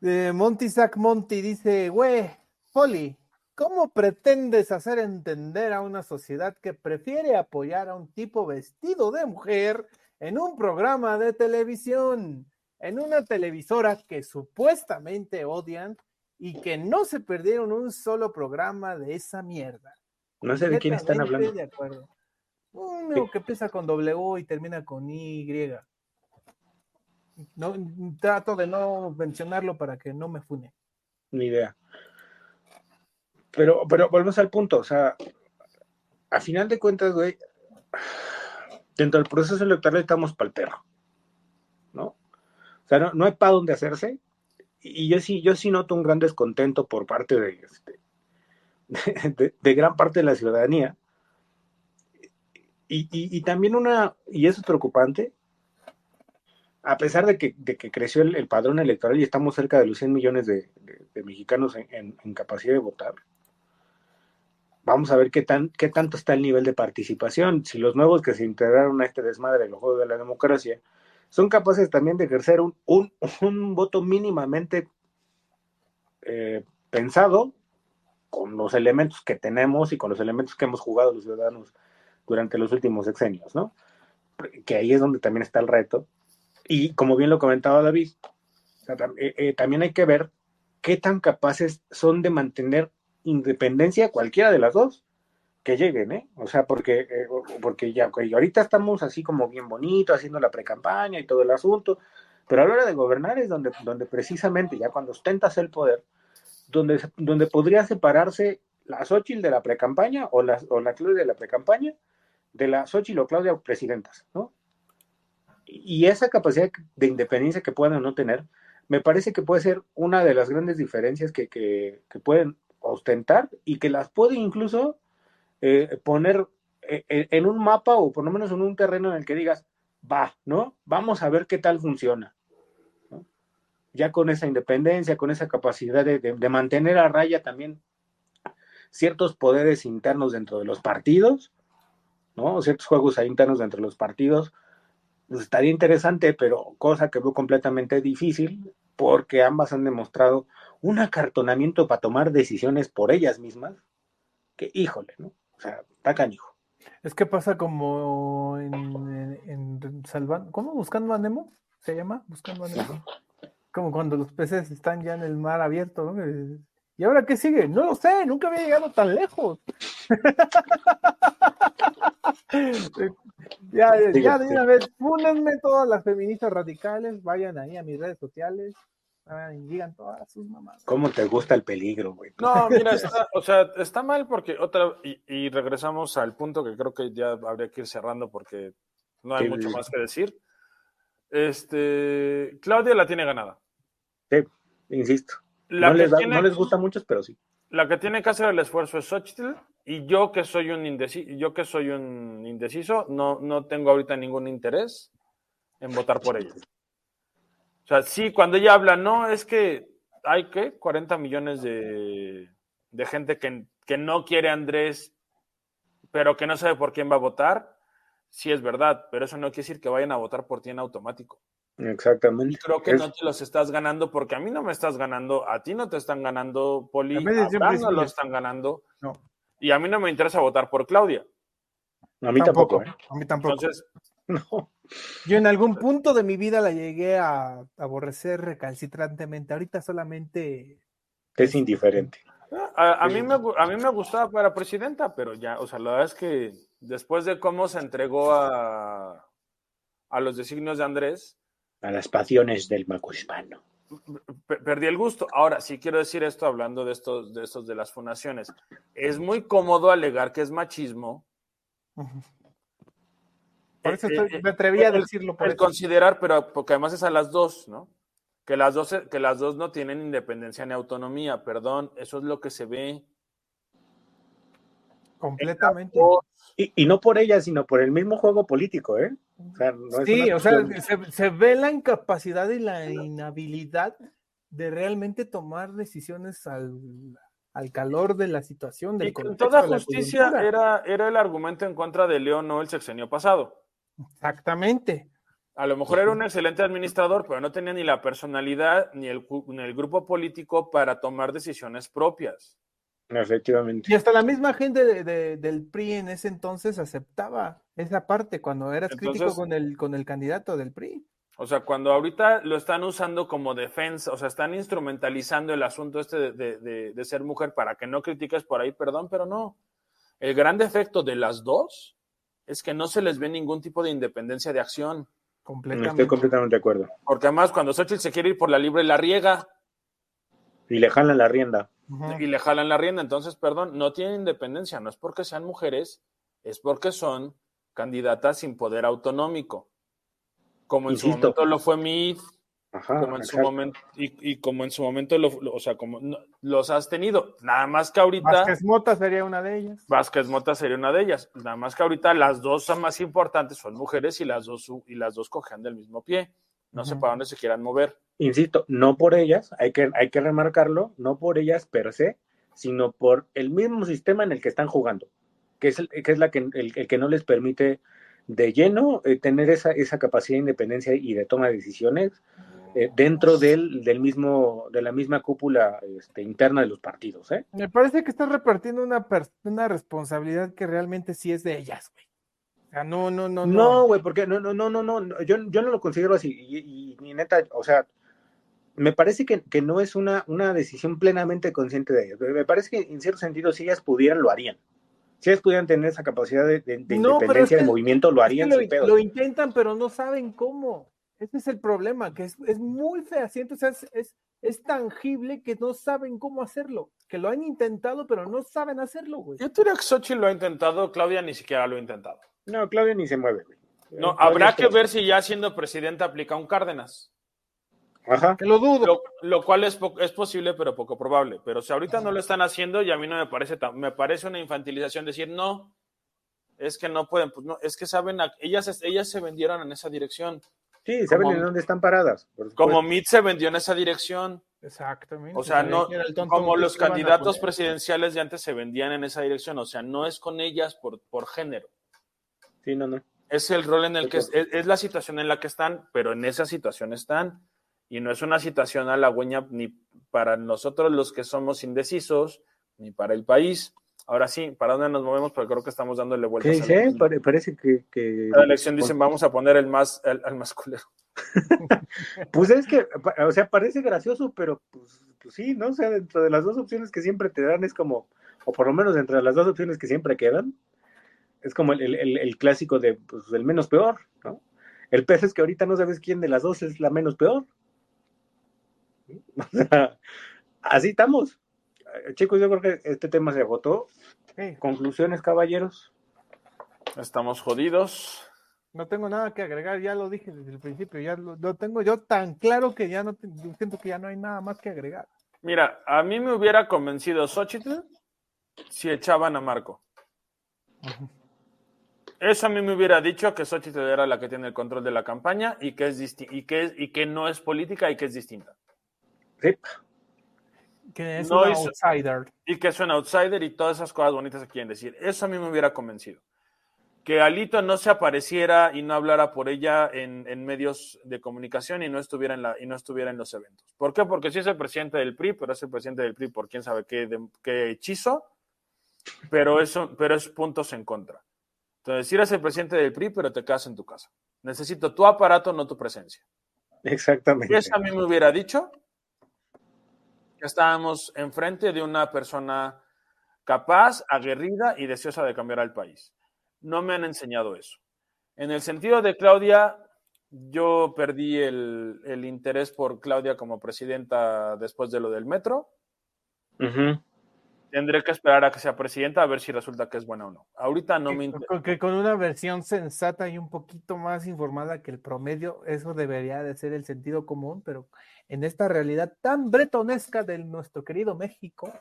Monty Zack Monty dice, güey, Poli, ¿cómo pretendes hacer entender a una sociedad que prefiere apoyar a un tipo vestido de mujer en un programa de televisión, en una televisora que supuestamente odian y que no se perdieron un solo programa de esa mierda? No sé de quién están hablando. De acuerdo. Uno que empieza con W y termina con Y. No, trato de no mencionarlo para que no me fune. Ni idea. Pero, pero volvemos al punto, o sea, a final de cuentas, güey, dentro del proceso electoral estamos para el perro, ¿no? O sea, no, hay para dónde hacerse. Y yo sí, yo sí noto un gran descontento por parte de, este, de, gran parte de la ciudadanía. Y, y, también una, y eso es preocupante, a pesar de que, de que creció el, padrón electoral y estamos cerca de los 100 millones de, mexicanos en, capacidad de votar, vamos a ver qué, tan, qué tanto está el nivel de participación. Si los nuevos que se integraron a este desmadre los juegos de la democracia son capaces también de ejercer un, un, voto mínimamente eh, pensado con los elementos que tenemos y con los elementos que hemos jugado los ciudadanos durante los últimos sexenios, ¿no? Que ahí es donde también está el reto y como bien lo comentaba David, eh, eh, también hay que ver qué tan capaces son de mantener independencia cualquiera de las dos que lleguen, ¿eh? O sea, porque, eh, porque ya ahorita estamos así como bien bonito, haciendo la pre-campaña y todo el asunto, pero a la hora de gobernar es donde, donde precisamente, ya cuando ostentas el poder, donde, donde podría separarse la Xochitl de la pre-campaña o la, o la Claudia de la pre-campaña de la Xochitl o Claudia presidentas, ¿no? y esa capacidad de independencia que puedan o no tener, me parece que puede ser una de las grandes diferencias que, pueden ostentar y que las puede incluso eh, poner eh, eh, en un mapa o por lo menos en un terreno en el que digas, va, ¿no? Vamos a ver qué tal funciona. Ya con esa independencia, con esa capacidad de, de, mantener a raya también ciertos poderes internos dentro de los partidos, ¿no? Ciertos juegos internos dentro de los partidos, pues estaría interesante, pero cosa que veo completamente difícil, porque ambas han demostrado un acartonamiento para tomar decisiones por ellas mismas, que híjole, ¿no? Sea, está canijo. Es que pasa como en, en, Salvando, ¿cómo? Buscando a Nemo, se llama, Buscando a Nemo. Como cuando los peces están ya en el mar abierto, ¿no? ¿Y ahora qué sigue? No lo sé, nunca había llegado tan lejos. ya, ya de una vez, únenme todas las feministas radicales, vayan ahí a mis redes sociales, y digan todas sus mamás. ¿Cómo te gusta el peligro, güey? No, mira, está, o sea, está mal porque otra, y, regresamos al punto que creo que ya habría que ir cerrando porque no hay mucho más que decir. Este, Claudia la tiene ganada. Sí, insisto. no, les no les gusta mucho, pero sí. La que tiene que hacer el esfuerzo es Xochitl y yo que soy un indeciso, yo que soy un indeciso, no, no tengo ahorita ningún interés en votar por ella. O sea, sí, cuando ella habla, no, es que hay que 40 millones de, gente que, que, no quiere a Andrés, pero que no sabe por quién va a votar. Sí es verdad, pero eso no quiere decir que vayan a votar por ti en automático. Exactamente. creo que no te los estás ganando porque a mí no me estás ganando, a ti no te están ganando, Poli, a, mí no lo están ganando. No y a mí no me interesa votar por Claudia. A mí tampoco. ¿eh? A mí tampoco. Entonces, no. Yo en algún punto de mi vida la llegué a aborrecer recalcitrantemente. Ahorita solamente. Es indiferente. A, mí me, a mí me gustaba para presidenta, pero ya, o sea, la verdad es que después de cómo se entregó a, a los designios de Andrés. A las pasiones del hispano perdí el gusto. Ahora, sí quiero decir esto hablando de estos, de estos de las fundaciones. Es muy cómodo alegar que es machismo. Por eso eh, eh, me atreví a decirlo. Por considerar, pero porque además es a las dos, ¿no? Que las dos, que las dos no tienen independencia ni autonomía, perdón, eso es lo que se ve. Completamente. Y, no por ella, sino por el mismo juego político, ¿eh? sí, o sea, se, ve la incapacidad y la inhabilidad de realmente tomar decisiones al, calor de la situación. Del y con toda justicia era, era el argumento en contra de León, no el sexenio pasado. Exactamente. A lo mejor era un excelente administrador, pero no tenía ni la personalidad ni el, ni el grupo político para tomar decisiones propias. Efectivamente. Y hasta la misma gente de, de, del PRI en ese entonces aceptaba esa parte cuando eras Entonces- crítico con el, con el candidato del PRI. O sea, cuando ahorita lo están usando como defensa, o sea, están instrumentalizando el asunto este de, de- de- de ser mujer para que no critiques por ahí, perdón, pero no. El gran defecto de las dos es que no se les ve ningún tipo de independencia de acción. Completamente. Estoy completamente de acuerdo. Porque además, cuando Xochitl se quiere ir por la libre, la riega Y le jalan la rienda. Y le jalan la rienda. Entonces, perdón, no tienen independencia. No es porque sean mujeres, es porque son candidatas sin poder autonómico. Como en su momento lo fue Meade, Ajá. como en su momento, y, y como en su momento, lo, lo- o sea, como no- los has tenido. Nada más que ahorita Vázquez Mota sería una de ellas. Vázquez Mota sería una de ellas. Nada más que ahorita las dos son más importantes, son mujeres y las dos, y las dos cojean del mismo pie. No sé para dónde se quieran mover. Insisto, no por ellas, hay que, hay que remarcarlo, no por ellas per se, sino por el mismo sistema en el que están jugando, que es, el, que, es la que, el, el que no les permite de lleno eh, tener esa, esa capacidad de independencia y de toma de decisiones eh, dentro del, del mismo, de la misma cúpula este, interna de los partidos. ¿eh? Me parece que estás repartiendo una, una responsabilidad que realmente sí es de ellas, güey. O sea, no, no, no, no. No, güey, porque no, no, no, no, no, yo, yo no lo considero así. Y, y- y neta, o sea, me parece que, que no es una, una decisión plenamente consciente de ellas. Me parece que en cierto sentido, si ellas pudieran, lo harían. Si ellas pudieran tener esa capacidad de, de- de No, independencia es que- de movimiento, lo Es que harían lo, sin pedos. lo intentan, pero no saben cómo. Ese es el problema, que es, es muy fehaciente, o sea, es, es, es tangible que no saben cómo hacerlo. Que lo han intentado, pero no saben hacerlo, güey. Yo diría que Xochitl lo ha intentado, Claudia ni siquiera lo ha intentado. No, Claudia ni se mueve, güey. No, Claudia habrá que ver si ya siendo presidenta aplica un Cárdenas. Ajá. Que lo dudo. Lo, lo cual es, es posible, pero poco probable. Pero si ahorita no lo están haciendo, y a mí no me parece tan- me parece una infantilización decir no, es que no pueden, pues no, es que saben, a- ellas, ellas se vendieron en esa dirección. Sí, saben Como- en dónde están paradas. Como Meade se vendió en esa dirección. Exactamente. O sea, no, como los candidatos presidenciales de antes se vendían en esa dirección. O sea, no es con ellas por, por género. Sí, no, no. Es el rol en el que es- es la situación en la que están, pero en esa situación están. Y no es una situación halagüeña ni para nosotros los que somos indecisos, ni para el país. Ahora sí, ¿para dónde nos movemos? Porque creo que estamos dándole ¿Qué vueltas. lo mismo. Pare- parece que. que- Cada elección dicen, vamos a poner el más, el, al más culero. Pues es que, o sea, parece gracioso, pero pues, pues sí, ¿no? O sea, dentro de las dos opciones que siempre te dan es como, o por lo menos entre las dos opciones que siempre quedan, es como el, el- clásico de, pues, el menos peor, ¿no? El peor es que ahorita no sabes quién de las dos es la menos peor. O sea, así estamos. Eh, Chicos, yo creo que este tema se agotó. Sí, Conclusiones, caballeros. Estamos jodidos. no tengo nada que agregar, ya lo dije desde el principio, ya lo, lo tengo yo tan claro que ya no te- siento que ya no hay nada más que agregar. Mira, a mí me hubiera convencido Xochitl si echaban a Marco. Eso a mí me hubiera dicho que Xochitl era la que tiene el control de la campaña y que, es disti- y que, es- y que no es política y que es distinta. Sí, Que es No un hizo- outsider. Y que es un outsider y todas esas cosas bonitas que quieren decir. Eso a mí me hubiera convencido. Que Alito no se apareciera y no hablara por ella en, en medios de comunicación y no, estuviera en la, y no estuviera en los eventos. ¿Por qué? Porque sí es el presidente del PRI, pero es el presidente del PRI por quién sabe qué, de- qué hechizo, pero, eso, pero es puntos en contra. Entonces, si eres el presidente del PRI, pero te quedas en tu casa. Necesito tu aparato, no tu presencia. exactamente. Y eso a mí me hubiera dicho estábamos enfrente de una persona capaz, aguerrida y deseosa de cambiar al país. No me han enseñado eso. En el sentido de Claudia, yo perdí el, interés por Claudia como presidenta después de lo del metro. Tendré que esperar a que sea presidenta a ver si resulta que es buena o no. Ahorita no me interesa. con, que con una versión sensata y un poquito más informada que el promedio, eso debería de ser el sentido común, pero en esta realidad tan bretonesca de nuestro querido México,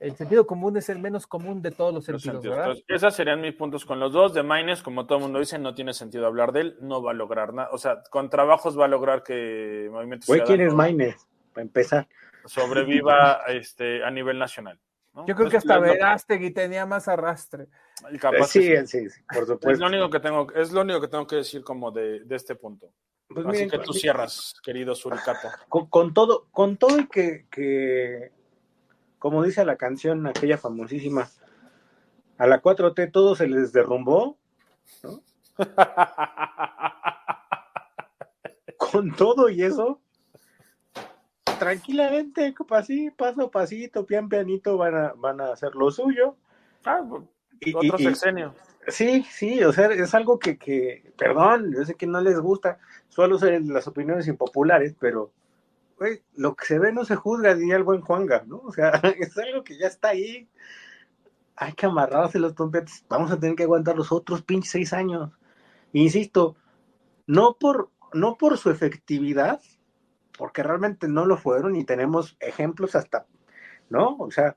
el sentido común es el menos común de todos los Los sentidos, sentidos. ¿verdad? Entonces, esos serían mis puntos con los dos. De Maines, como todo el mundo dice, no tiene sentido hablar de él, no va a lograr nada. O sea, con trabajos va a lograr que Movimiento Güey, ¿quién es Maines? Para empezar. sobreviva este, a nivel nacional. Yo creo que hasta Verástegui tenía más arrastre. Capaz sí, sí, sí, por supuesto. Es lo único que tengo, es lo único que, tengo que decir como de, de este punto. Pues Así que tú cierras, querido Suricato. Con, todo, con todo y que, que, como dice la canción, aquella famosísima, a la 4T todo se les derrumbó, ¿no? con todo y eso, tranquilamente, así, paso a pasito, pian pianito, van a, van a hacer lo suyo. Ah, pues, y, otro sexenio. Sí, sí, o sea, es algo que, que, perdón, yo sé que no les gusta, suelo ser las opiniones impopulares, pero lo que se ve no se juzga, diría el buen Juanga, ¿no? O sea, es algo que ya está ahí. Hay que amarrarse los trompetes, vamos a tener que aguantar los otros pinches seis años. Insisto, no por, no por su efectividad, porque realmente no lo fueron y tenemos ejemplos hasta, ¿no? O sea,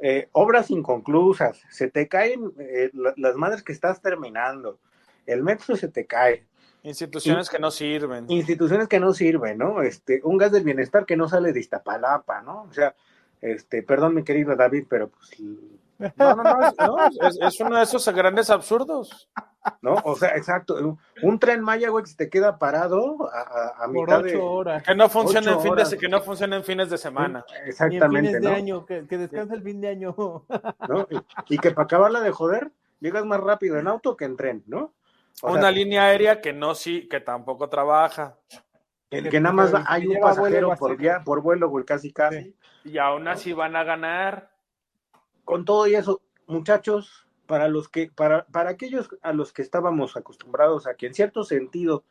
eh, obras inconclusas, se te caen eh, las madres que estás terminando, el metro se te cae. Instituciones que no sirven. Instituciones que no sirven, ¿no? Este, un gas del bienestar que no sale de Iztapalapa, ¿no? O sea, este, perdón mi querido David, pero pues no, no, no, es, uno de esos grandes absurdos. ¿No? O sea, exacto. Un, tren Maya, güey, que se te queda parado a, a, mitad de. horas. Que no funcione en fin de, que no funcione en fines de semana. Exactamente. fines de año, que, que descanse el fin de año. ¿No? Y, que para acabarla de joder, llegas más rápido en auto que en tren, ¿no? Una línea aérea que no sí, que tampoco trabaja. Que, que nada más hay un pasajero por, vía, por vuelo, güey, casi casi. Y aún así van a ganar con todo y eso, muchachos, para los que, para, para aquellos a los que estábamos acostumbrados a que en cierto sentido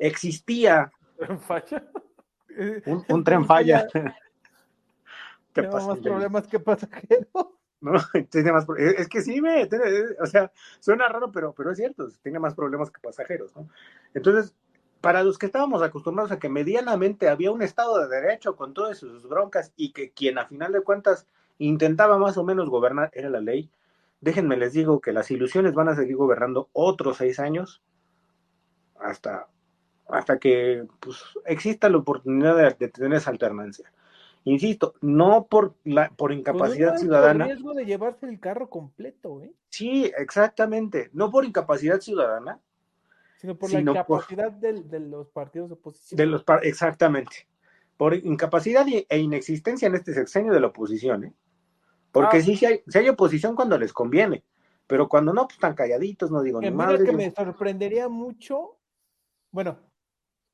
existía un, un tren falla. ¿Qué más problemas que pasajeros. No, tiene más, es que sí, me, o sea, suena raro, pero, pero es cierto, tiene más problemas que pasajeros, ¿no? Entonces, para los que estábamos acostumbrados a que medianamente había un Estado de Derecho con todas sus broncas y que quien a final de cuentas intentaba más o menos gobernar, era la ley. Déjenme les digo que las ilusiones van a seguir gobernando otros seis años hasta, hasta que pues, exista la oportunidad de, tener esa alternancia. Insisto, no por la por incapacidad pues ciudadana. riesgo de llevarse el carro completo, ¿eh? Sí, exactamente. No por incapacidad ciudadana, sino por la incapacidad de, los partidos de oposición. De los exactamente. Por incapacidad e inexistencia en este sexenio de la oposición, ¿eh? Porque ah. sí, sí hay, hay, oposición cuando les conviene, pero cuando no, pues están calladitos, no digo ni madre. que me sorprendería mucho, bueno,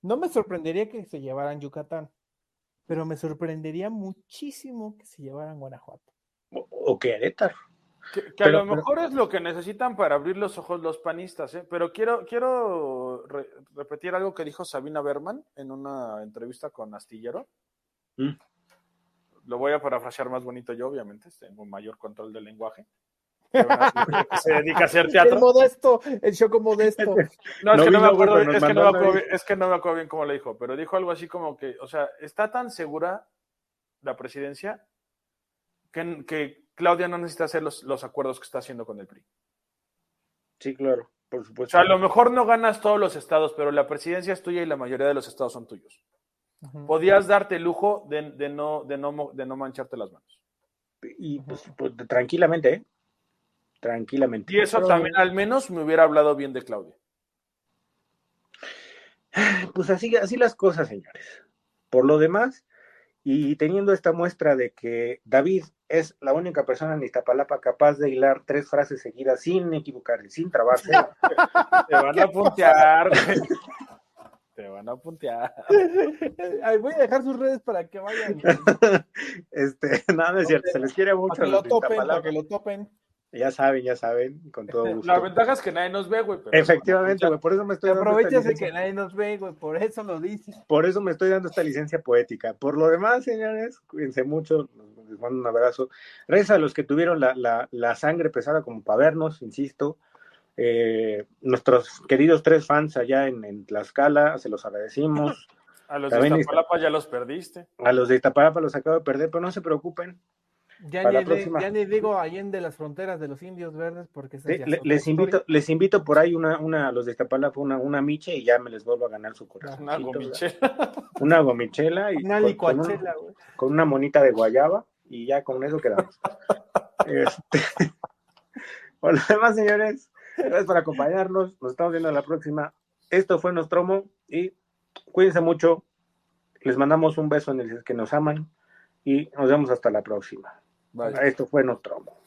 no me sorprendería que se llevaran Yucatán, pero me sorprendería muchísimo que se llevaran Guanajuato. O, o Querétaro. Que, a lo mejor es lo que necesitan para abrir los ojos los panistas, ¿eh? pero quiero, quiero repetir algo que dijo Sabina Berman en una entrevista con Astillero. Mm lo voy a parafrasear más bonito yo, obviamente, tengo mayor control del lenguaje. se dedica a hacer teatro. El modesto, el show modesto. No, es, que no, me acuerdo, es, que no me acuerdo, es que no me acuerdo bien cómo le dijo, pero dijo algo así como que, o sea, está tan segura la presidencia que, que Claudia no necesita hacer los, los acuerdos que está haciendo con el PRI. Sí, claro, por supuesto. O sea, a lo mejor no ganas todos los estados, pero la presidencia es tuya y la mayoría de los estados son tuyos podías darte el lujo de, no, de, no, de no mancharte las manos. Y pues, pues tranquilamente, ¿eh? Tranquilamente. Y eso también al menos me hubiera hablado bien de Claudia. Pues así, así las cosas, señores. Por lo demás, y teniendo esta muestra de que David es la única persona en Iztapalapa capaz de hilar tres frases seguidas sin equivocarse, sin trabarse. Te van a puntear. Te van a puntear. Voy a dejar sus redes para que vayan. Este, nada, no es cierto, se les quiere mucho. Para que lo topen, para que lo topen. Ya saben, ya saben, con todo gusto. La ventaja es que nadie nos ve, güey. Efectivamente, güey, por eso me estoy dando. Aprovechas de que nadie nos ve, güey, por eso lo dices. Por eso me estoy dando esta licencia poética. Por lo demás, señores, cuídense mucho, les mando un abrazo. Gracias a los que tuvieron la, la, la sangre pesada como para vernos, insisto. Eh, nuestros queridos tres fans allá en, Tlaxcala, se los agradecimos. A los de Iztapalapa ya los perdiste. A los de Iztapalapa los acabo de perder, pero no se preocupen. Ya ni, digo ahí en de las fronteras de los indios verdes, porque les invito, les invito por ahí una, una, a los de Iztapalapa, una, una miche y ya me les vuelvo a ganar su corazón. Una gomichela. Una gomichela y una con, con, una monita de guayaba y ya con eso quedamos. este, lo demás, señores, gracias por acompañarnos. Nos estamos viendo la próxima. Esto fue Nostromo y cuídense mucho. Les mandamos un beso en el que nos aman y nos vemos hasta la próxima. Esto fue Nostromo.